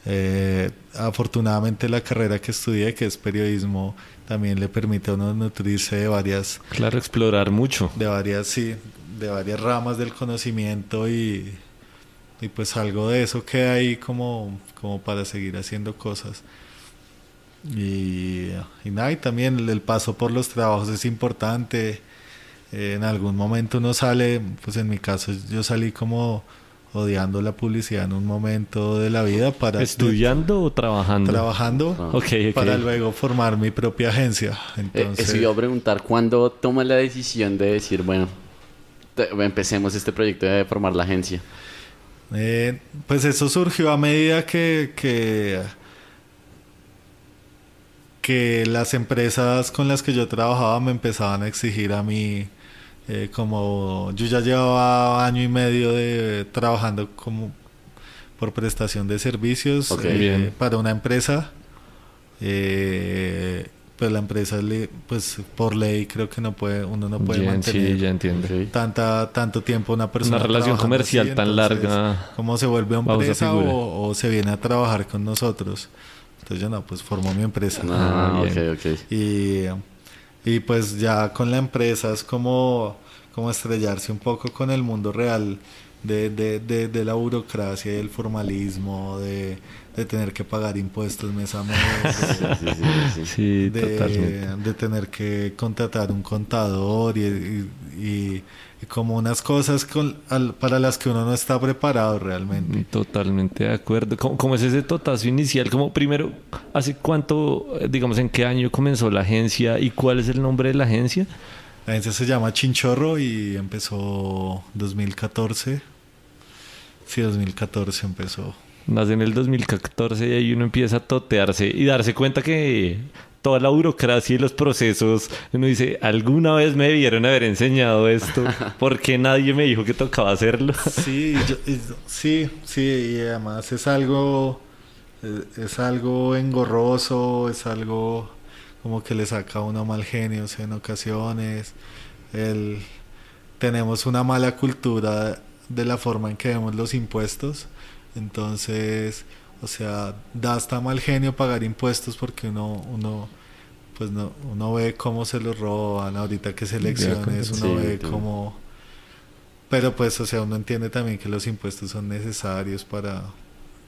eh, afortunadamente la carrera que estudié, que es periodismo, también le permite a uno nutrirse de varias... Claro, explorar mucho. De varias, sí, de varias ramas del conocimiento y, y pues algo de eso queda ahí como, como para seguir haciendo cosas. Y, y nada, y también el, paso por los trabajos es importante. Eh, en algún momento uno sale, pues en mi caso yo salí como odiando la publicidad en un momento de la vida para... ¿Estudiando o trabajando? Trabajando ah. para luego formar mi propia agencia. Eh, Entonces... eso iba a preguntar, ¿cuándo toma la decisión de decir, bueno, empecemos este proyecto de formar la agencia? Eh, pues eso surgió a medida que, que, que las empresas con las que yo trabajaba me empezaban a exigir a mí eh, como yo ya llevaba año y medio de trabajando como por prestación de servicios eh, para una empresa eh, pues la empresa le, pues por ley creo que no puede uno no puede mantener tanta tanto tiempo una persona una relación comercial tan larga como se vuelve empresa o, se viene a trabajar con nosotros entonces yo no pues formó mi empresa. Ah, okay, okay. y y pues ya con la empresa es como, como estrellarse un poco con el mundo real de, de, de, la burocracia y el formalismo, de, tener que pagar impuestos mes a mes, sí, de, tener que contratar un contador y, y, como unas cosas con, para las que uno no está preparado realmente. Totalmente de acuerdo. ¿Cómo, es ese totazo inicial? Como primero, ¿hace cuánto, digamos, en qué año comenzó la agencia y cuál es el nombre de la agencia? La agencia se llama Chinchorro y empezó 2014. Sí, 2014 empezó. Más en el 2014 y ahí uno empieza a totearse y darse cuenta que toda la burocracia y los procesos, uno dice, alguna vez me debieron haber enseñado esto, porque nadie me dijo que tocaba hacerlo. Sí, sí, sí, y además es algo, eh, es algo engorroso, es algo como que le saca a uno mal genio en ocasiones. El, tenemos una mala cultura de la forma en que vemos los impuestos, entonces o sea, da hasta mal genio pagar impuestos porque uno, uno, pues no, uno ve cómo se los roban, ahorita que selecciones, uno ve cómo... Pero pues, o sea, uno entiende también que los impuestos son necesarios para,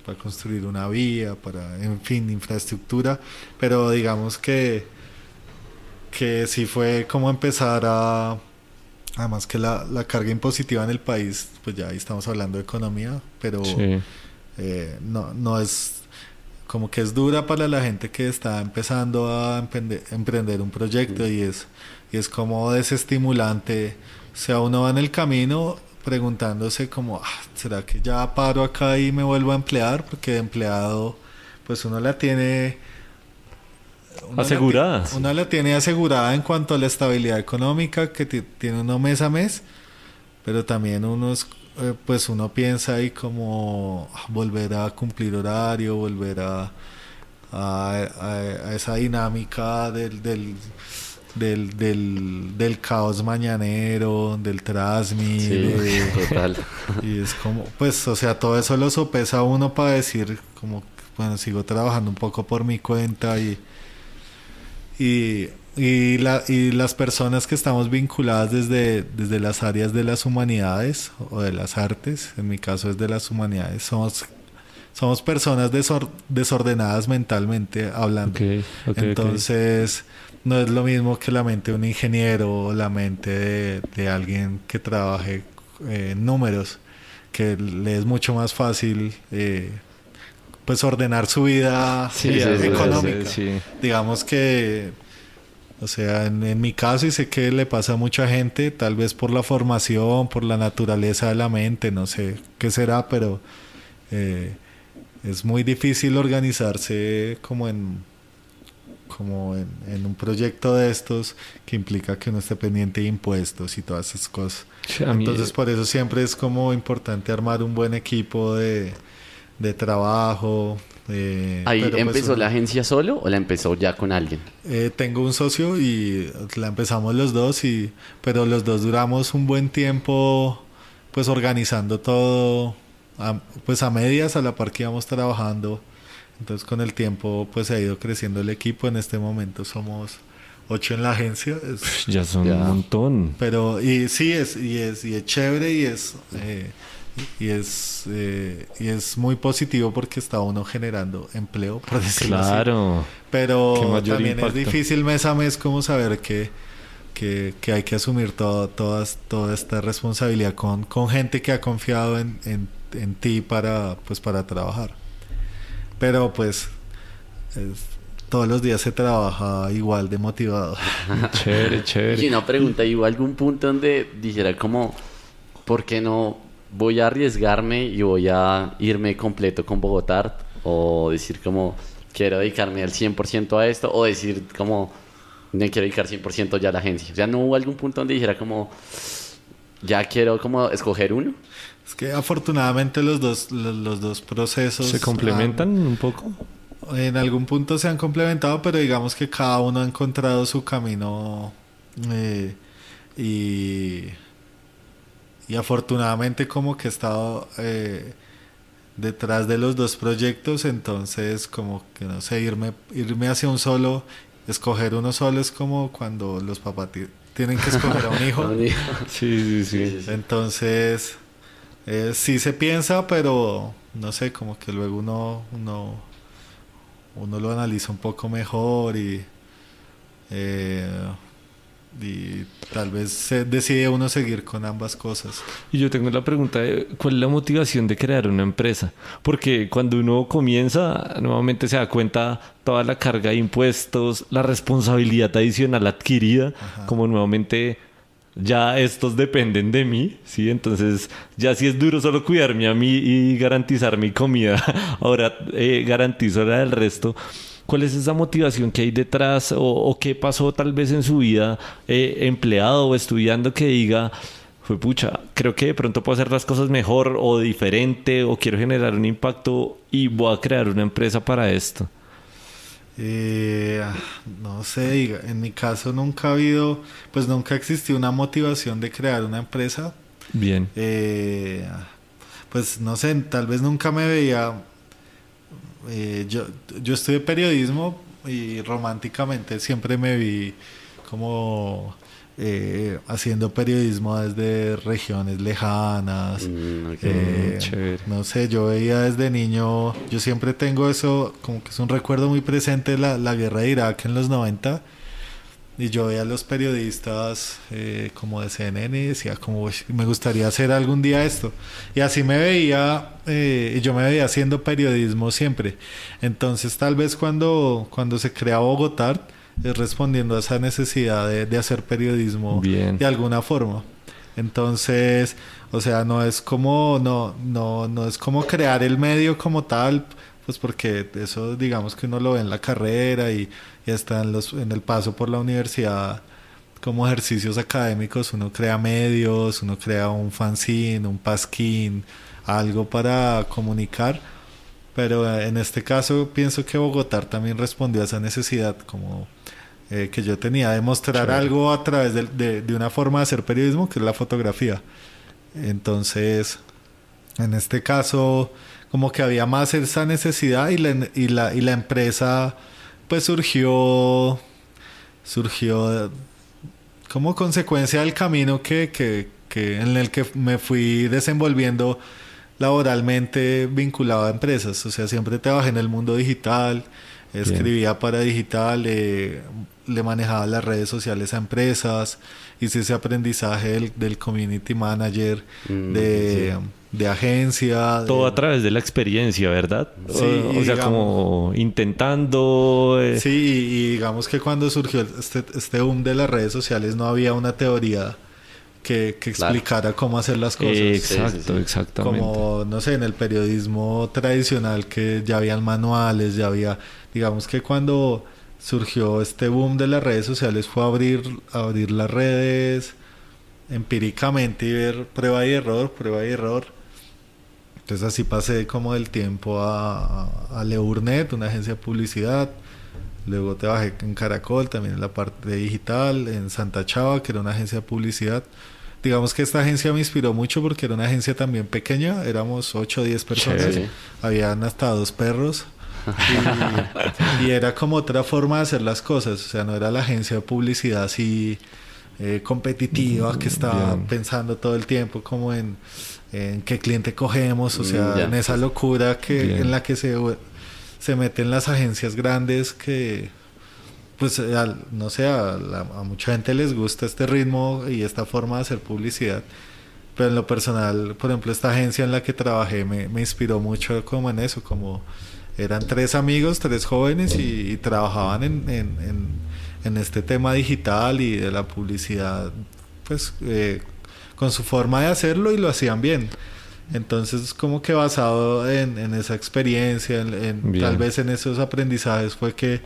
para construir una vía, para, en fin, infraestructura, pero digamos que, que sí fue como empezar a... Además que la, la carga impositiva en el país, pues ya ahí estamos hablando de economía, pero... Eh, no, no es como que es dura para la gente que está empezando a emprender, un proyecto y es, y es como desestimulante. O sea, uno va en el camino preguntándose como, ah, ¿será que ya paro acá y me vuelvo a emplear? Porque de empleado, pues uno la tiene... asegurada. uno la tiene asegurada en cuanto a la estabilidad económica que tiene uno mes a mes, pero también uno es eh, pues uno piensa ahí como volver a cumplir horario, volver a, a, esa dinámica del, del, del, del, caos mañanero, del trasmi. total. Y es como, pues, o sea, todo eso lo sopesa uno para decir, como, bueno, sigo trabajando un poco por mi cuenta y, y y, la, y las personas que estamos vinculadas desde, desde las áreas de las humanidades o de las artes, en mi caso es de las humanidades, somos, somos personas desordenadas mentalmente hablando. Entonces, no es lo mismo que la mente de un ingeniero o la mente de, alguien que trabaje eh, en números, que le es mucho más fácil eh, pues ordenar su vida económica. Digamos que, o sea, en, mi caso y sé que le pasa a mucha gente, tal vez por la formación, por la naturaleza de la mente, no sé qué será, pero eh, es muy difícil organizarse como en como en, un proyecto de estos que implica que uno esté pendiente de impuestos y todas esas cosas. Entonces por eso siempre es como importante armar un buen equipo de, de trabajo. ¿Ahí pues, empezó la agencia solo o la empezó ya con alguien? Eh, tengo un socio y la empezamos los dos, y, pero los dos duramos un buen tiempo pues organizando todo, pues a medias a la par que íbamos trabajando entonces con el tiempo pues ha ido creciendo el equipo. En este momento somos ocho en la agencia. ya son un montón. Pero y sí es y es y es chévere y es eh, y es eh, y es muy positivo porque está uno generando empleo por decirlo claro. Pero también es difícil mes a mes como saber que que, que hay que asumir todo, todas, toda esta responsabilidad con, con gente que ha confiado en, en, en ti para, pues, para trabajar. Pero pues todos los días se trabaja igual de motivado. chévere, chévere. Y una pregunta, ¿hubo algún punto donde dijera como, ¿por qué no voy a arriesgarme y voy a irme completo con Bogotá? O decir como, quiero dedicarme al 100% a esto, o decir como, me quiero dedicar 100% ya a la agencia. O sea, ¿no hubo algún punto donde dijera como, ya quiero como escoger uno? Es que afortunadamente los dos, los, dos procesos... ¿Se complementan un poco? En algún punto se han complementado, pero digamos que cada uno ha encontrado su camino eh, y, y afortunadamente como que he estado eh, detrás de los dos proyectos, entonces como que no sé, irme, irme hacia un solo, escoger uno solo es como cuando los papás tienen que escoger a un hijo. sí, sí, sí. Entonces eh, sí se piensa, pero no sé, como que luego uno, uno, uno lo analiza un poco mejor y, eh, y tal vez se decide uno seguir con ambas cosas. Y yo tengo la pregunta de cuál es la motivación de crear una empresa, porque cuando uno comienza, nuevamente se da cuenta toda la carga de impuestos, la responsabilidad adicional adquirida, como nuevamente ya estos dependen de mí, ¿sí? Entonces, ya si es duro solo cuidarme a mí y garantizar mi comida, ahora eh, garantizo la del resto. ¿Cuál es esa motivación que hay detrás o, qué pasó tal vez en su vida eh, empleado o estudiando que diga, fue pucha, creo que de pronto puedo hacer las cosas mejor o diferente o quiero generar un impacto y voy a crear una empresa para esto? Eh, no sé, en mi caso nunca ha habido, pues nunca existió una motivación de crear una empresa. Bien. Eh, pues no sé, tal vez nunca me veía. Eh, yo, yo estudié periodismo y románticamente siempre me vi como eh, haciendo periodismo desde regiones lejanas. Mm, eh, no sé, yo veía desde niño, yo siempre tengo eso, como que es un recuerdo muy presente la, la guerra de Irak en los 90. Y yo veía a los periodistas eh, como de CNN y decía como me gustaría hacer algún día esto. Y así me veía, y yo me veía haciendo periodismo siempre. Entonces tal vez cuando, cuando se crea Bogotá, es respondiendo a esa necesidad de, hacer periodismo de alguna forma. Entonces, o sea, no es como, no, no, no es como crear el medio como tal, pues porque eso digamos que uno lo ve en la carrera y, y está en, los, en el paso por la universidad como ejercicios académicos, uno crea medios, uno crea un fanzine, un pasquín, algo para comunicar. Pero en este caso pienso que Bogotá también respondió a esa necesidad, como eh, que yo tenía de mostrar algo a través de, de, una forma de hacer periodismo, que es la fotografía. Entonces, en este caso, como que había más esa necesidad y la, y la, y la empresa pues surgió, surgió como consecuencia del camino que, que, que en el que me fui desenvolviendo laboralmente vinculado a empresas. O sea, siempre trabajé en el mundo digital, Escribía para digital, eh, le manejaba las redes sociales a empresas, hice ese aprendizaje del, del community manager, Mm, de, de agencia. Todo de- a través de la experiencia, ¿verdad? Sí, o, sea, digamos- como intentando... eh, Sí, y digamos que cuando surgió este, este boom de las redes sociales no había una teoría que, que Claro. explicara cómo hacer las cosas. Sí, exacto, sí, sí. exactamente. Como, no sé, en el periodismo tradicional que ya habían manuales, ya había, digamos que cuando surgió este boom de las redes sociales fue abrir, abrir las redes empíricamente y ver prueba y error, prueba y error. Entonces así pasé como del tiempo a, a Leurnet, una agencia de publicidad. Luego trabajé en Caracol, también en la parte digital, en Santa Chava, que era una agencia de publicidad. Digamos que esta agencia me inspiró mucho porque era una agencia también pequeña, éramos 8 o 10 personas, Chévere. habían hasta dos perros. Y, y era como otra forma de hacer las cosas, o sea, no era la agencia de publicidad así eh, competitiva que estaba Bien. pensando todo el tiempo como en, en qué cliente cogemos, o sea, Mm, ya. en esa locura que en la que se, se meten las agencias grandes que pues no sé, a, la- a mucha gente les gusta este ritmo y esta forma de hacer publicidad. Pero en lo personal, por ejemplo, esta agencia en la que trabajé me, me inspiró mucho como en eso, como eran tres amigos, tres jóvenes y, y trabajaban en, en, en, en este tema digital y de la publicidad, pues eh, con su forma de hacerlo y lo hacían bien. Entonces, como que basado en, en esa experiencia, en, tal vez en esos aprendizajes, fue que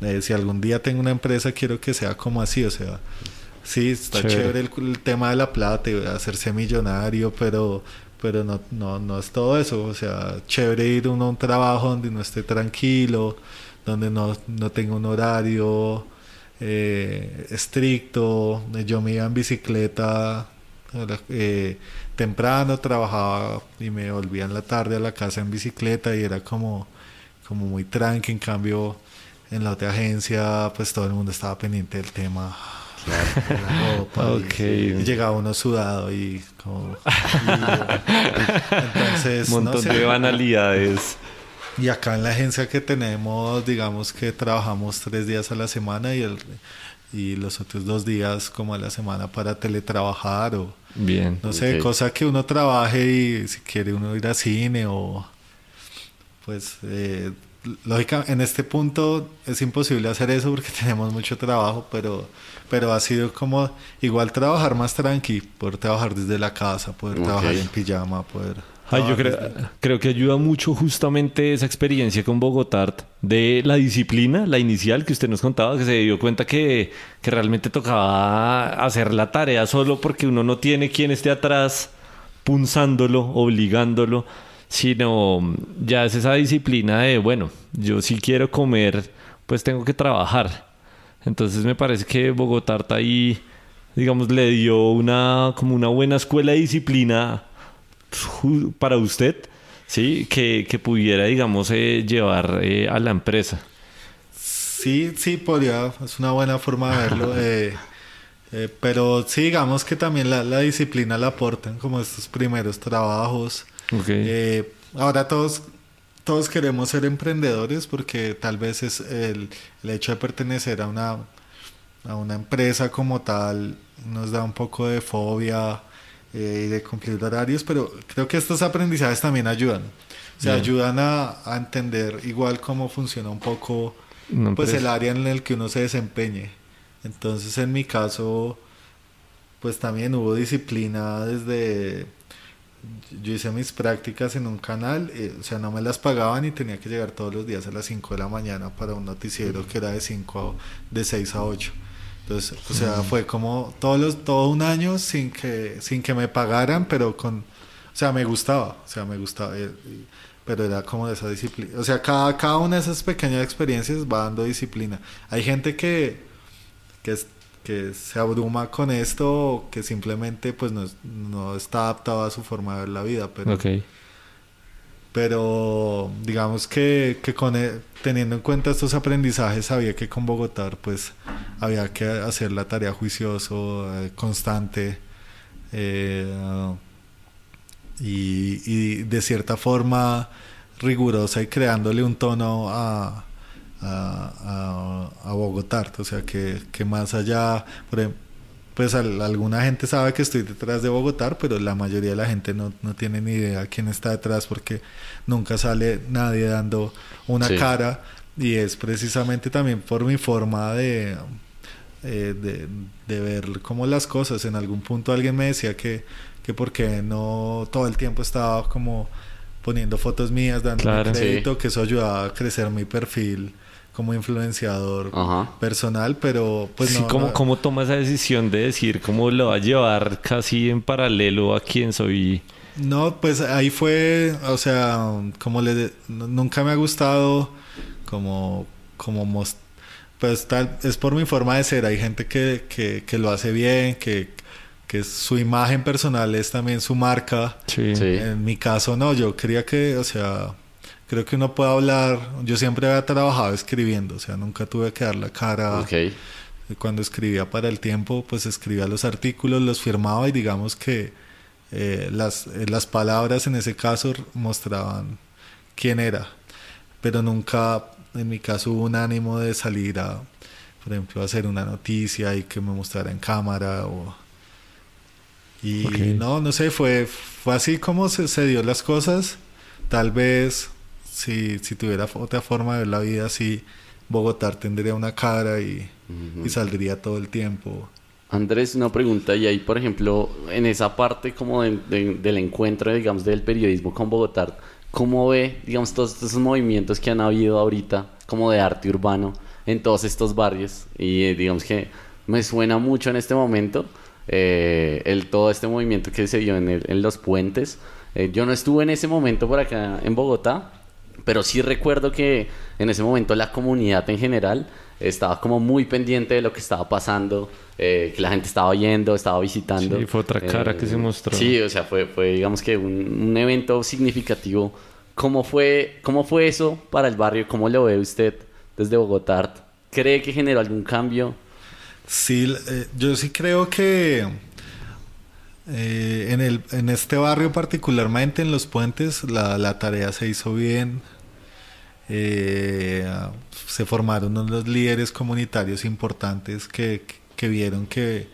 eh, si algún día tengo una empresa, quiero que sea como así, o sea, sí, está Chévere. chévere, el, el tema de la plata y hacerse millonario, pero pero no, no, no es todo eso, o sea, chévere ir uno a un trabajo donde no esté tranquilo, donde no, no tenga un horario eh, estricto, yo me iba en bicicleta eh, temprano, trabajaba y me volvía en la tarde a la casa en bicicleta y era como, como muy tranqui, en cambio en la otra agencia pues todo el mundo estaba pendiente del tema de la ropa y- llegaba uno sudado y como entonces Un no montón sé. de banalidades. Y acá en la agencia que tenemos digamos que trabajamos tres días a la semana y el y los otros dos días como a la semana para teletrabajar o Bien. no sé, Ok. cosa que uno trabaje y si quiere uno ir a cine o pues eh, lógica en este punto es imposible hacer eso porque tenemos mucho trabajo, pero pero ha sido como igual trabajar más tranqui, poder trabajar desde la casa, poder trabajar en pijama, poder Ay, yo creo, trabajar creo que ayuda mucho justamente esa experiencia con Bogotá de la disciplina, la inicial que usted nos contaba, que se dio cuenta que, que realmente tocaba hacer la tarea solo porque uno no tiene quien esté atrás punzándolo, obligándolo, sino ya es esa disciplina de, bueno, yo si quiero comer, pues tengo que trabajar. Entonces me parece que Bogotá ahí, digamos, le dio una, como una buena escuela de disciplina para usted, ¿sí? Que, que pudiera, digamos, eh, llevar eh, a la empresa. Sí, sí, podría, es una buena forma de verlo. eh, pero sí, digamos que también la, la disciplina la aportan como estos primeros trabajos. Ahora todos, todos queremos ser emprendedores porque tal vez es el, el hecho de pertenecer a una, a una empresa como tal nos da un poco de fobia eh, y de cumplir horarios, pero creo que estos aprendizajes también ayudan. O sea, Bien. ayudan a, a entender igual cómo funciona un poco pues el área en el que uno se desempeñe. Entonces, en mi caso, pues también hubo disciplina desde... Yo hice mis prácticas en un canal, eh, o sea, no me las pagaban y tenía que llegar todos los días a las 5 de la mañana para un noticiero que era de 5 a- de 6 a 8. Entonces, o sea, fue como todos los, todo un año sin que, sin que me pagaran, pero con, o sea, me gustaba, o sea, me gustaba, eh, pero era como de esa disciplina. O sea, cada, cada una de esas pequeñas experiencias va dando disciplina. Hay gente que, que, es- que se abruma con esto que simplemente pues no, no está adaptado a su forma de ver la vida, pero, Ok. Pero digamos que, e- teniendo en cuenta estos aprendizajes sabía que con Bogotá pues había que hacer la tarea juicioso, eh, constante eh, y, de cierta forma rigurosa y creándole un tono a, a, a, Bogotá. O sea, que, que más allá, pues alguna gente sabe que estoy detrás de Bogotá, pero la mayoría de la gente no, no tiene ni idea quién está detrás porque nunca sale nadie dando una cara. Y es precisamente también por mi forma de, eh, de, de, ver como las cosas. En algún punto alguien me decía que, que porque no todo el tiempo estaba como poniendo fotos mías, dando crédito, que eso ayudaba a crecer mi perfil como influenciador personal, pero pues sí, no, ¿cómo, ¿Cómo toma esa decisión de decir cómo lo va a llevar casi en paralelo a quien soy? No, pues ahí fue, o sea, como le... Nunca me ha gustado como... como pues tal, es por mi forma de ser. Hay gente que, que, que lo hace bien, que, que su imagen personal es también su marca. Sí. En mi caso no, yo quería que, o sea, creo que uno puede hablar, yo siempre había trabajado escribiendo, o sea, nunca tuve que dar la cara. Okay. Cuando escribía para el tiempo, pues escribía los artículos, los firmaba y digamos que eh, las, eh, las palabras en ese caso mostraban quién era, pero nunca en mi caso hubo un ánimo de salir a, por ejemplo, a hacer una noticia y que me mostrara en cámara o... Y no, no sé, fue, fue así como se, se dio las cosas. Tal vez si, si tuviera otra forma de ver la vida, sí, Bogotá tendría una cara y, y saldría todo el tiempo. Andrés, una pregunta, y ahí, por ejemplo, en esa parte como del encuentro, digamos, del periodismo con Bogotá, ¿cómo ve, digamos, todos estos movimientos que han habido ahorita, como de arte urbano, en todos estos barrios? Y eh, digamos que me suena mucho en este momento eh, el, todo este movimiento que se dio en, en los puentes. Eh, yo no estuve en ese momento por acá en Bogotá, pero sí recuerdo que en ese momento la comunidad en general estaba como muy pendiente de lo que estaba pasando, eh, que la gente estaba yendo, estaba visitando. Sí, fue otra cara que se eh, mostró. Sí, o sea, fue, fue digamos que un, evento significativo. ¿Cómo fue, ¿Cómo fue eso para el barrio? ¿Cómo lo ve usted desde Bogotá? ¿Cree que generó algún cambio? Sí, eh, yo sí creo que en, el, en este barrio particularmente, en los puentes, la, la tarea se hizo bien. Eh, se formaron unos líderes comunitarios importantes que, que, vieron que,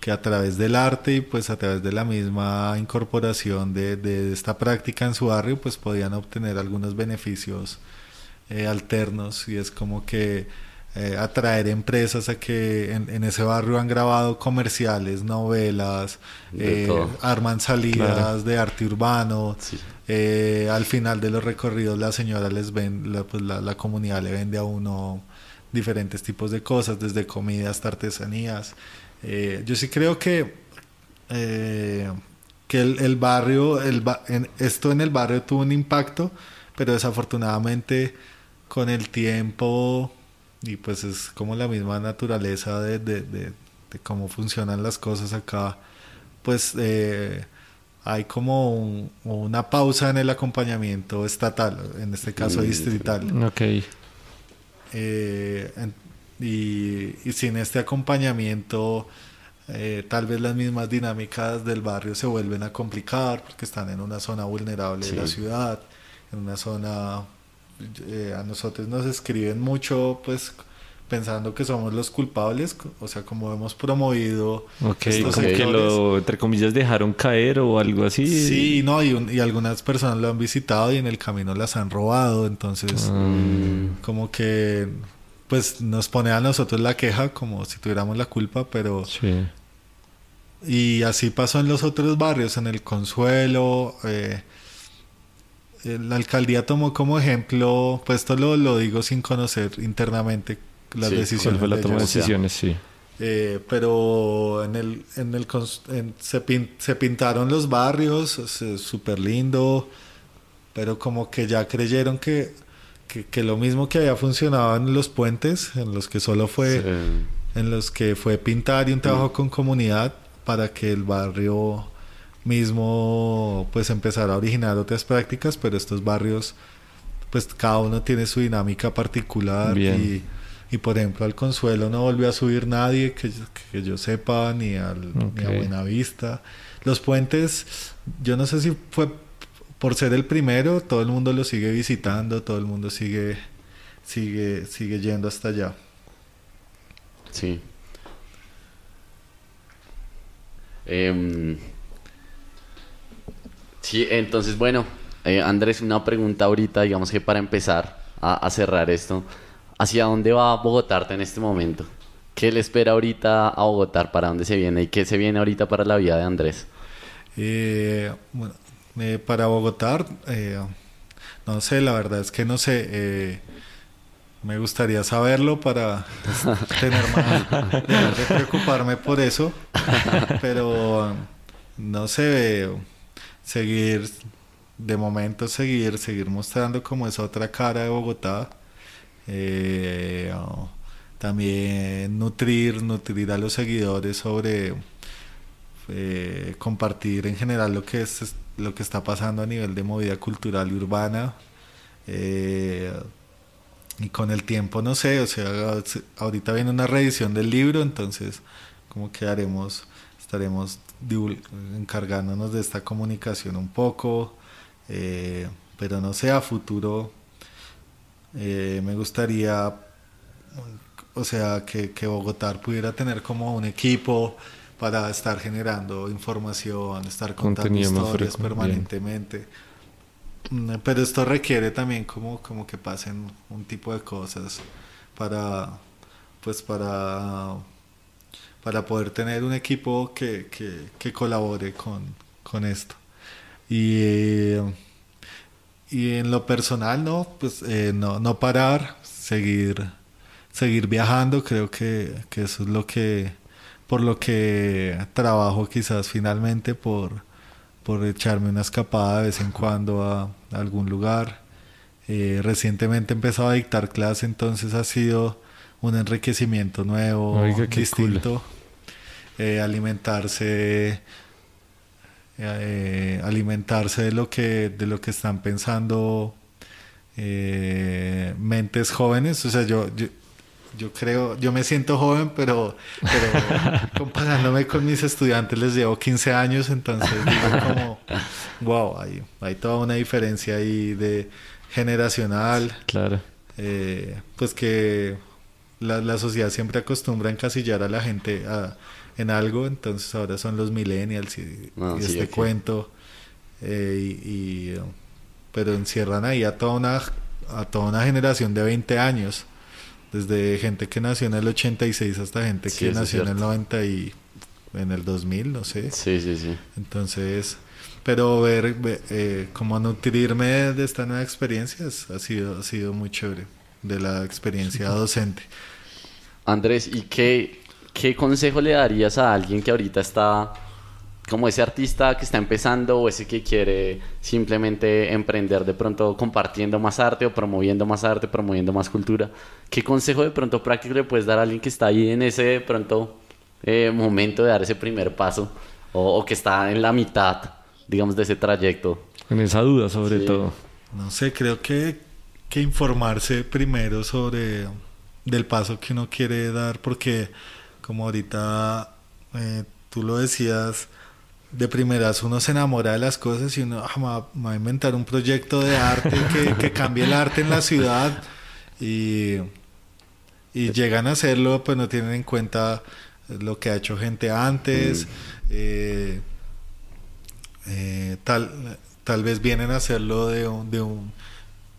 que, a través del arte y pues a través de la misma incorporación de, de esta práctica en su barrio pues podían obtener algunos beneficios eh, alternos. Y es como que eh, atraer empresas a que en, ese barrio han grabado comerciales, novelas, eh, arman salidas de arte urbano. Eh, al final de los recorridos la señora les ven, la, pues la, comunidad le vende a uno diferentes tipos de cosas, desde comida hasta artesanías. yo sí creo que, que el, barrio, el, esto en el barrio tuvo un impacto, pero desafortunadamente con el tiempo y pues es como la misma naturaleza de, de, de, cómo funcionan las cosas acá, pues eh, hay como una pausa en el acompañamiento estatal, en este caso distrital. Ok. Eh, y, y, sin este acompañamiento, eh, tal vez las mismas dinámicas del barrio se vuelven a complicar porque están en una zona vulnerable de la ciudad, en una zona eh, a nosotros nos escriben mucho, pues pensando que somos los culpables, o sea, como hemos promovido. Ok, como que lo, entre comillas, dejaron caer o algo así. Sí, no, y, y, algunas personas lo han visitado y en el camino las han robado, entonces, mm. como que, pues nos pone a nosotros la queja como si tuviéramos la culpa, pero. Sí. Y así pasó en los otros barrios, en el Consuelo. Eh, la alcaldía tomó como ejemplo, pues esto lo, lo digo sin conocer internamente las decisiones. Fue la toma de decisiones, sí. Eh, pero en el, en el se, se, pintaron los barrios, súper lindo, pero como que ya creyeron que, que, que, lo mismo que había funcionado en los puentes, en los que solo fue, en los que fue pintar y un trabajo mm. con comunidad para que el barrio mismo pues empezar a originar otras prácticas, pero estos barrios pues cada uno tiene su dinámica particular y, y, por ejemplo al Consuelo no volvió a subir nadie que, que yo sepa ni, al, ni a Buenavista. Los puentes, yo no sé si fue por ser el primero, todo el mundo lo sigue visitando, todo el mundo sigue sigue, sigue yendo hasta allá. Sí. Em, sí, entonces, bueno, eh, Andrés, una pregunta ahorita, digamos que para empezar a, cerrar esto. ¿Hacia dónde va Bogotá en este momento? ¿Qué le espera ahorita a Bogotá? ¿Para dónde se viene? ¿Y qué se viene ahorita para la vida de Andrés? Eh, bueno, eh, para Bogotá, eh, no sé, la verdad es que no sé. eh, me gustaría saberlo para tener más, de preocuparme por eso. Pero no sé, seguir, de momento seguir, seguir mostrando como esa otra cara de Bogotá. Eh, también nutrir, nutrir a los seguidores sobre eh, compartir en general lo que es lo que está pasando a nivel de movida cultural y urbana. Eh, y con el tiempo, no sé, o sea, ahorita viene una reedición del libro, entonces como que haremos, estaremos encargándonos de esta comunicación un poco, eh, pero no sé, a futuro eh, me gustaría, o sea, que, que Bogotá pudiera tener como un equipo para estar generando información, estar contando Contenido historias permanentemente. Mm, Pero esto requiere también como, como que pasen un tipo de cosas para, pues para, para poder tener un equipo que, que, que colabore con, con esto. Y, eh, y en lo personal, no, pues eh, no, no parar, seguir, seguir viajando, creo que, que eso es lo que, por lo que trabajo quizás finalmente por, por echarme una escapada de vez en cuando a, algún lugar. Eh, recientemente he empezado a dictar clase, entonces ha sido un enriquecimiento nuevo, Oiga, distinto. Eh, alimentarse eh, alimentarse de lo que de lo que están pensando eh, mentes jóvenes o sea yo, yo yo creo yo me siento joven pero pero comparándome con mis estudiantes les llevo 15 años entonces digo como wow hay, hay toda una diferencia ahí de generacional Claro. eh, pues que la, la sociedad siempre acostumbra a encasillar a la gente a- en algo, entonces ahora son los millennials y, Ah, y sí, este cuento, eh, y, y, pero encierran ahí a toda una a toda una generación de 20 años, desde gente que nació en el 86 hasta gente Sí, que nació en el cierto. 90 y en el 2000, no sé. Sí, sí, sí. Entonces, pero ver, ve- eh, como nutrirme de, esta nueva experiencia ha sido, ha sido muy chévere, de la experiencia docente. Andrés, ¿y qué, qué consejo le darías a alguien que ahorita está como ese artista que está empezando o ese que quiere simplemente emprender de pronto compartiendo más arte o promoviendo más arte, promoviendo más cultura? ¿Qué consejo de pronto práctico le puedes dar a alguien que está ahí en ese de pronto eh, momento de dar ese primer paso o, o que está en la mitad, digamos, de ese trayecto? Con esa duda sobre Sí. todo. No sé, creo que, que informarse primero sobre del paso que uno quiere dar, porque como ahorita eh, tú lo decías, de primeras uno se enamora de las cosas y uno "Ah, me va- a inventar un proyecto de arte que, que cambie el arte en la ciudad y, y llegan a hacerlo, pues no tienen en cuenta lo que ha hecho gente antes. eh, eh, tal, tal vez vienen a hacerlo de, un, de, un,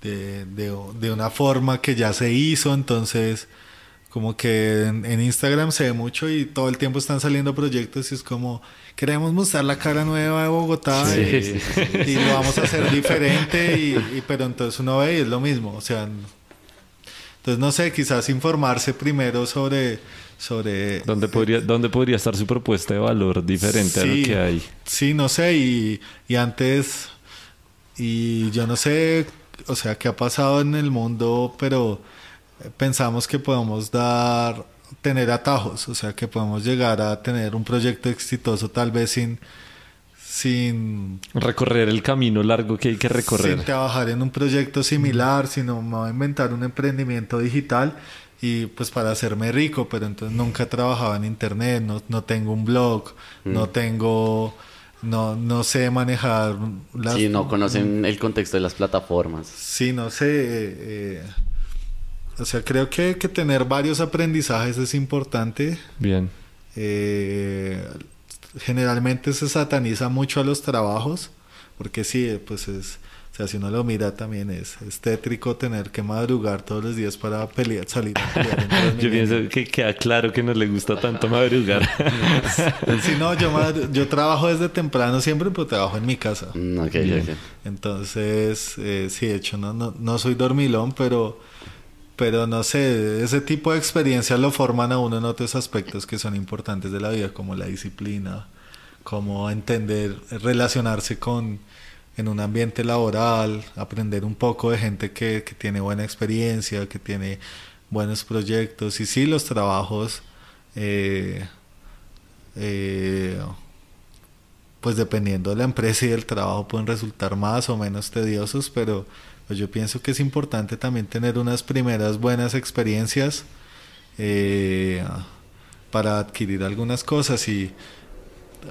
de, de- de una forma que ya se hizo, entonces como que en, en Instagram se ve mucho y todo el tiempo están saliendo proyectos y es como queremos mostrar la cara nueva de Bogotá Sí, y, sí, sí, y lo vamos a hacer diferente y, y- pero entonces uno ve y es lo mismo, o sea, entonces no sé, quizás informarse primero sobre sobre ¿Dónde podría, ¿Dónde podría estar su propuesta de valor diferente a lo que hay? Sí, no sé, y, y antes, y yo no sé, o sea, qué ha pasado en el mundo, pero pensamos que podemos dar, tener atajos, o sea, que podemos llegar a tener un proyecto exitoso tal vez sin, sin, Recorrer el camino largo que hay que recorrer. sin trabajar en un proyecto similar, sino me voy a inventar un emprendimiento digital y pues para hacerme rico, pero entonces nunca trabajaba en internet, no, no tengo un blog, no tengo, no, no sé manejar las... Si no conocen el contexto de las plataformas. Sí, no sé, eh, o sea, creo que, que tener varios aprendizajes es importante. Bien. Eh, generalmente se sataniza mucho a los trabajos, porque sí, pues es, o sea, si uno lo mira también es, es tétrico tener que madrugar todos los días para pelear, salir a pelear. Yo pienso que queda claro que no le gusta tanto madrugar. Sí, no, yo, madru- yo trabajo desde temprano siempre, pero trabajo en mi casa. Mm, ok, Bien. ok. Entonces, eh, sí, de hecho, no, no, no soy dormilón, pero, pero no sé, ese tipo de experiencias lo forman a uno en otros aspectos que son importantes de la vida, como la disciplina, como entender, relacionarse con en un ambiente laboral, aprender un poco de gente que, que tiene buena experiencia, que tiene buenos proyectos. Y sí, los trabajos, eh, eh, pues dependiendo de la empresa y del trabajo pueden resultar más o menos tediosos, pero pues yo pienso que es importante también tener unas primeras buenas experiencias eh, para adquirir algunas cosas y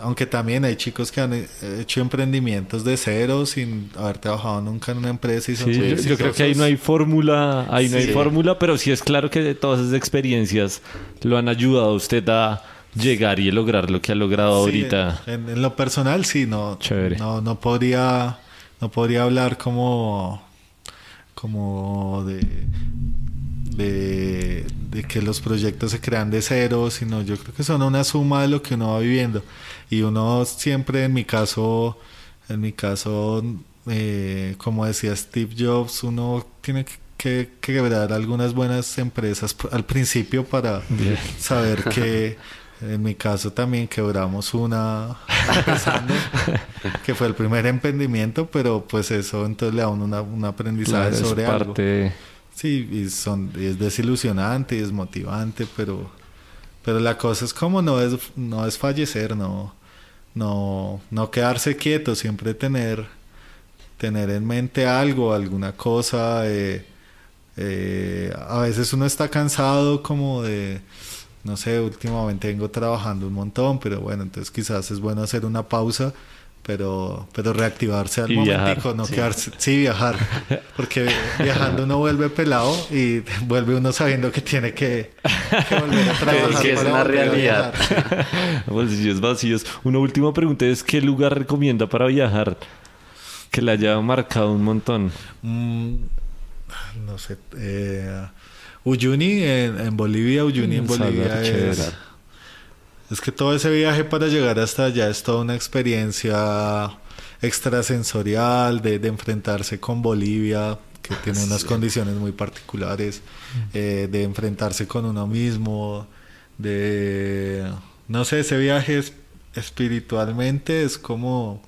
aunque también hay chicos que han eh, hecho emprendimientos de cero sin haber trabajado nunca en una empresa y son Sí, muy yo, yo creo que ahí no hay fórmula, ahí no hay fórmula, pero sí es claro que todas esas experiencias lo han ayudado a usted a llegar y a lograr lo que ha logrado Sí, ahorita. En, en lo personal, sí, no, Chévere. no, no podría, no podría hablar como, como de, de, de que los proyectos se crean de cero, sino yo creo que son una suma de lo que uno va viviendo. Y uno siempre, en mi caso, en mi caso, eh, como decía Steve Jobs, uno tiene que que quebrar algunas buenas empresas al principio para Bien. saber que en mi caso también quebramos una empezando, que fue el primer emprendimiento, pero pues eso entonces le da uno una- un aprendizaje Claro, es sobre algo. parte de- Sí, y son, y es desilusionante y es motivante, pero, pero la cosa es como no es, no es fallecer, no, no, no quedarse quieto, siempre tener, tener en mente algo, alguna cosa. eh, eh, a veces uno está cansado como de, no sé, últimamente vengo trabajando un montón, pero bueno, entonces quizás es bueno hacer una pausa. Pero, pero reactivarse al Y viajar, momentico, no sí. quedarse, sí, viajar, porque viajando uno vuelve pelado y vuelve uno sabiendo que tiene que, que volver a trabajar. que es para una realidad. viajar. bolsillos vacíos. Una última pregunta es ¿qué lugar recomienda para viajar? Que le haya marcado un montón. Mm, no sé, eh, Uyuni en, en Bolivia, Uyuni en Bolivia es, chévere. Es que todo ese viaje para llegar hasta allá es toda una experiencia extrasensorial de, de enfrentarse con Bolivia, que tiene unas condiciones muy particulares, eh, de enfrentarse con uno mismo, de, no sé, ese viaje es- espiritualmente es como,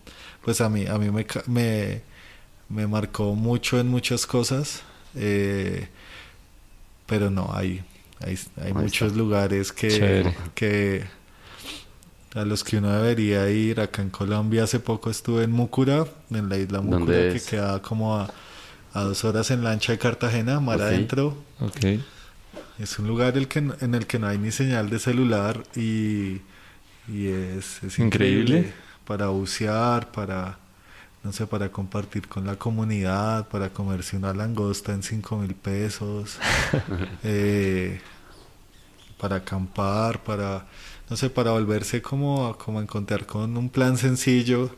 pues a mí, a mí me, me, me marcó mucho en muchas cosas, eh, pero no, hay, hay, hay muchos está. lugares que, Chévere. que a los que uno debería ir. Acá en Colombia hace poco estuve en Múcura, en la isla ¿Dónde Múcura, que es? queda como a, a dos horas en lancha de Cartagena, mar adentro. Es un lugar el que, en el que no hay ni señal de celular y, y es, es increíble. Increíble. para bucear, para, no sé, para compartir con la comunidad, para comerse una langosta en cinco mil pesos, eh, para acampar, para, no sé, para volverse como, a- como a encontrar con un plan sencillo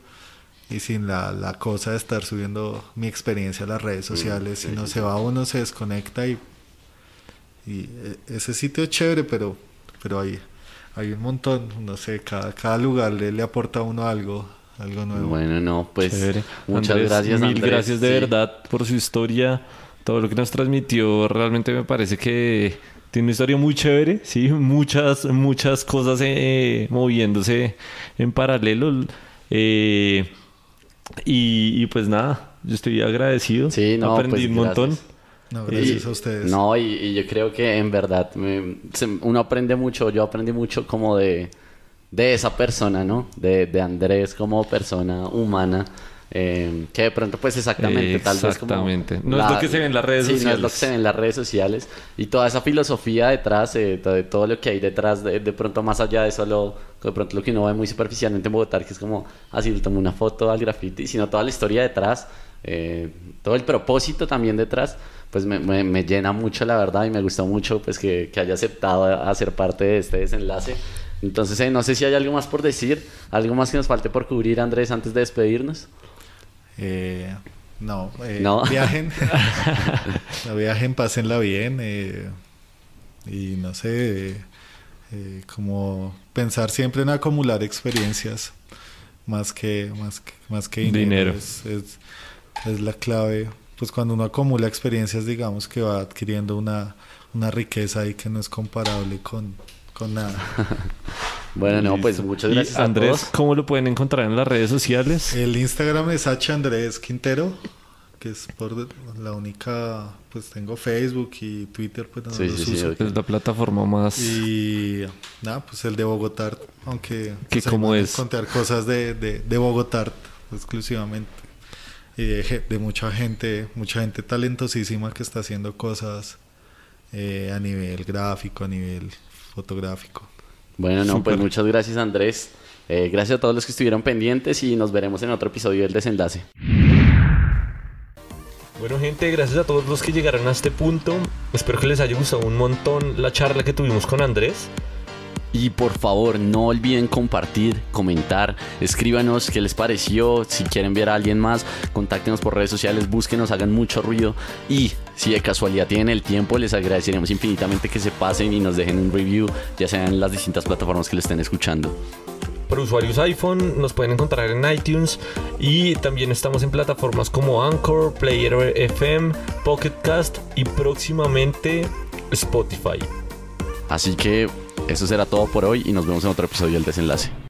y sin la, la cosa de estar subiendo mi experiencia a las redes sociales, sí, sino sí, se va uno, se desconecta y, y eh, ese sitio es chévere, pero, pero hay, hay un montón, no sé, cada, cada lugar le, le aporta a uno algo, algo nuevo. Bueno, no, pues Chévere. muchas Andrés, gracias. Mil Andrés. gracias de Sí. verdad por su historia, todo lo que nos transmitió. Realmente me parece que tiene una historia muy chévere, sí, muchas, muchas cosas eh, moviéndose en paralelo. Eh, y, y pues nada, yo estoy agradecido. Sí, no, Aprendí pues, un montón. gracias. No, gracias Y- a ustedes. No, y, y yo creo que en verdad me- se- uno aprende mucho, yo aprendí mucho como de, de esa persona, ¿no? De, de Andrés como persona humana, eh, que de pronto pues exactamente, tal vez. Exactamente. No es lo que se ve en las redes sí, no es lo que sociales. se ve en las redes sociales. Y toda esa filosofía detrás, eh, de todo lo que hay detrás, de, de pronto más allá de solo, de pronto lo que uno ve muy superficialmente en Bogotá, que es como, así le tomo una foto al graffiti, sino toda la historia detrás, eh, todo el propósito también detrás, pues me, me, me, llena mucho la verdad y me gustó mucho pues que, que haya aceptado hacer parte de este desenlace. Entonces, eh, no sé si hay algo más por decir, algo más que nos falte por cubrir, Andrés, antes de despedirnos. Eh, no, eh, no, viajen, no viajen, pásenla bien eh, y no sé, eh, como pensar siempre en acumular experiencias más que más que, más que dinero, Es, es, es, la clave. Pues cuando uno acumula experiencias digamos que va adquiriendo una, una riqueza ahí que no es comparable con, con nada bueno no pues muchas gracias Andrés cómo lo pueden encontrar en las redes sociales el Instagram es H Andrés Quintero que es por la única, pues tengo Facebook y Twitter, pues no sí, sí, Sí, es la plataforma más... Y nada, pues el de Bogotá, aunque... ¿Qué cómo es? Contar cosas de, de, de Bogotá exclusivamente. Y de, de, mucha gente, mucha gente talentosísima que está haciendo cosas eh, a nivel gráfico, a nivel fotográfico. Bueno, no, pues muchas gracias Andrés. Eh, gracias a todos los que estuvieron pendientes y nos veremos en otro episodio del desenlace. Bueno gente, gracias a todos los que llegaron a este punto. Espero que les haya gustado un montón la charla que tuvimos con Andrés. Y por favor, no olviden compartir, comentar, escríbanos qué les pareció, si quieren ver a alguien más, contáctenos por redes sociales, búsquenos, hagan mucho ruido. Y si de casualidad tienen el tiempo, les agradeceremos infinitamente que se pasen y nos dejen un review, ya sean en las distintas plataformas que lo estén escuchando. Para usuarios iPhone, nos pueden encontrar en iTunes y también estamos en plataformas como Anchor, Player FM, Pocket Cast y próximamente Spotify. Así que eso será todo por hoy y nos vemos en otro episodio del desenlace.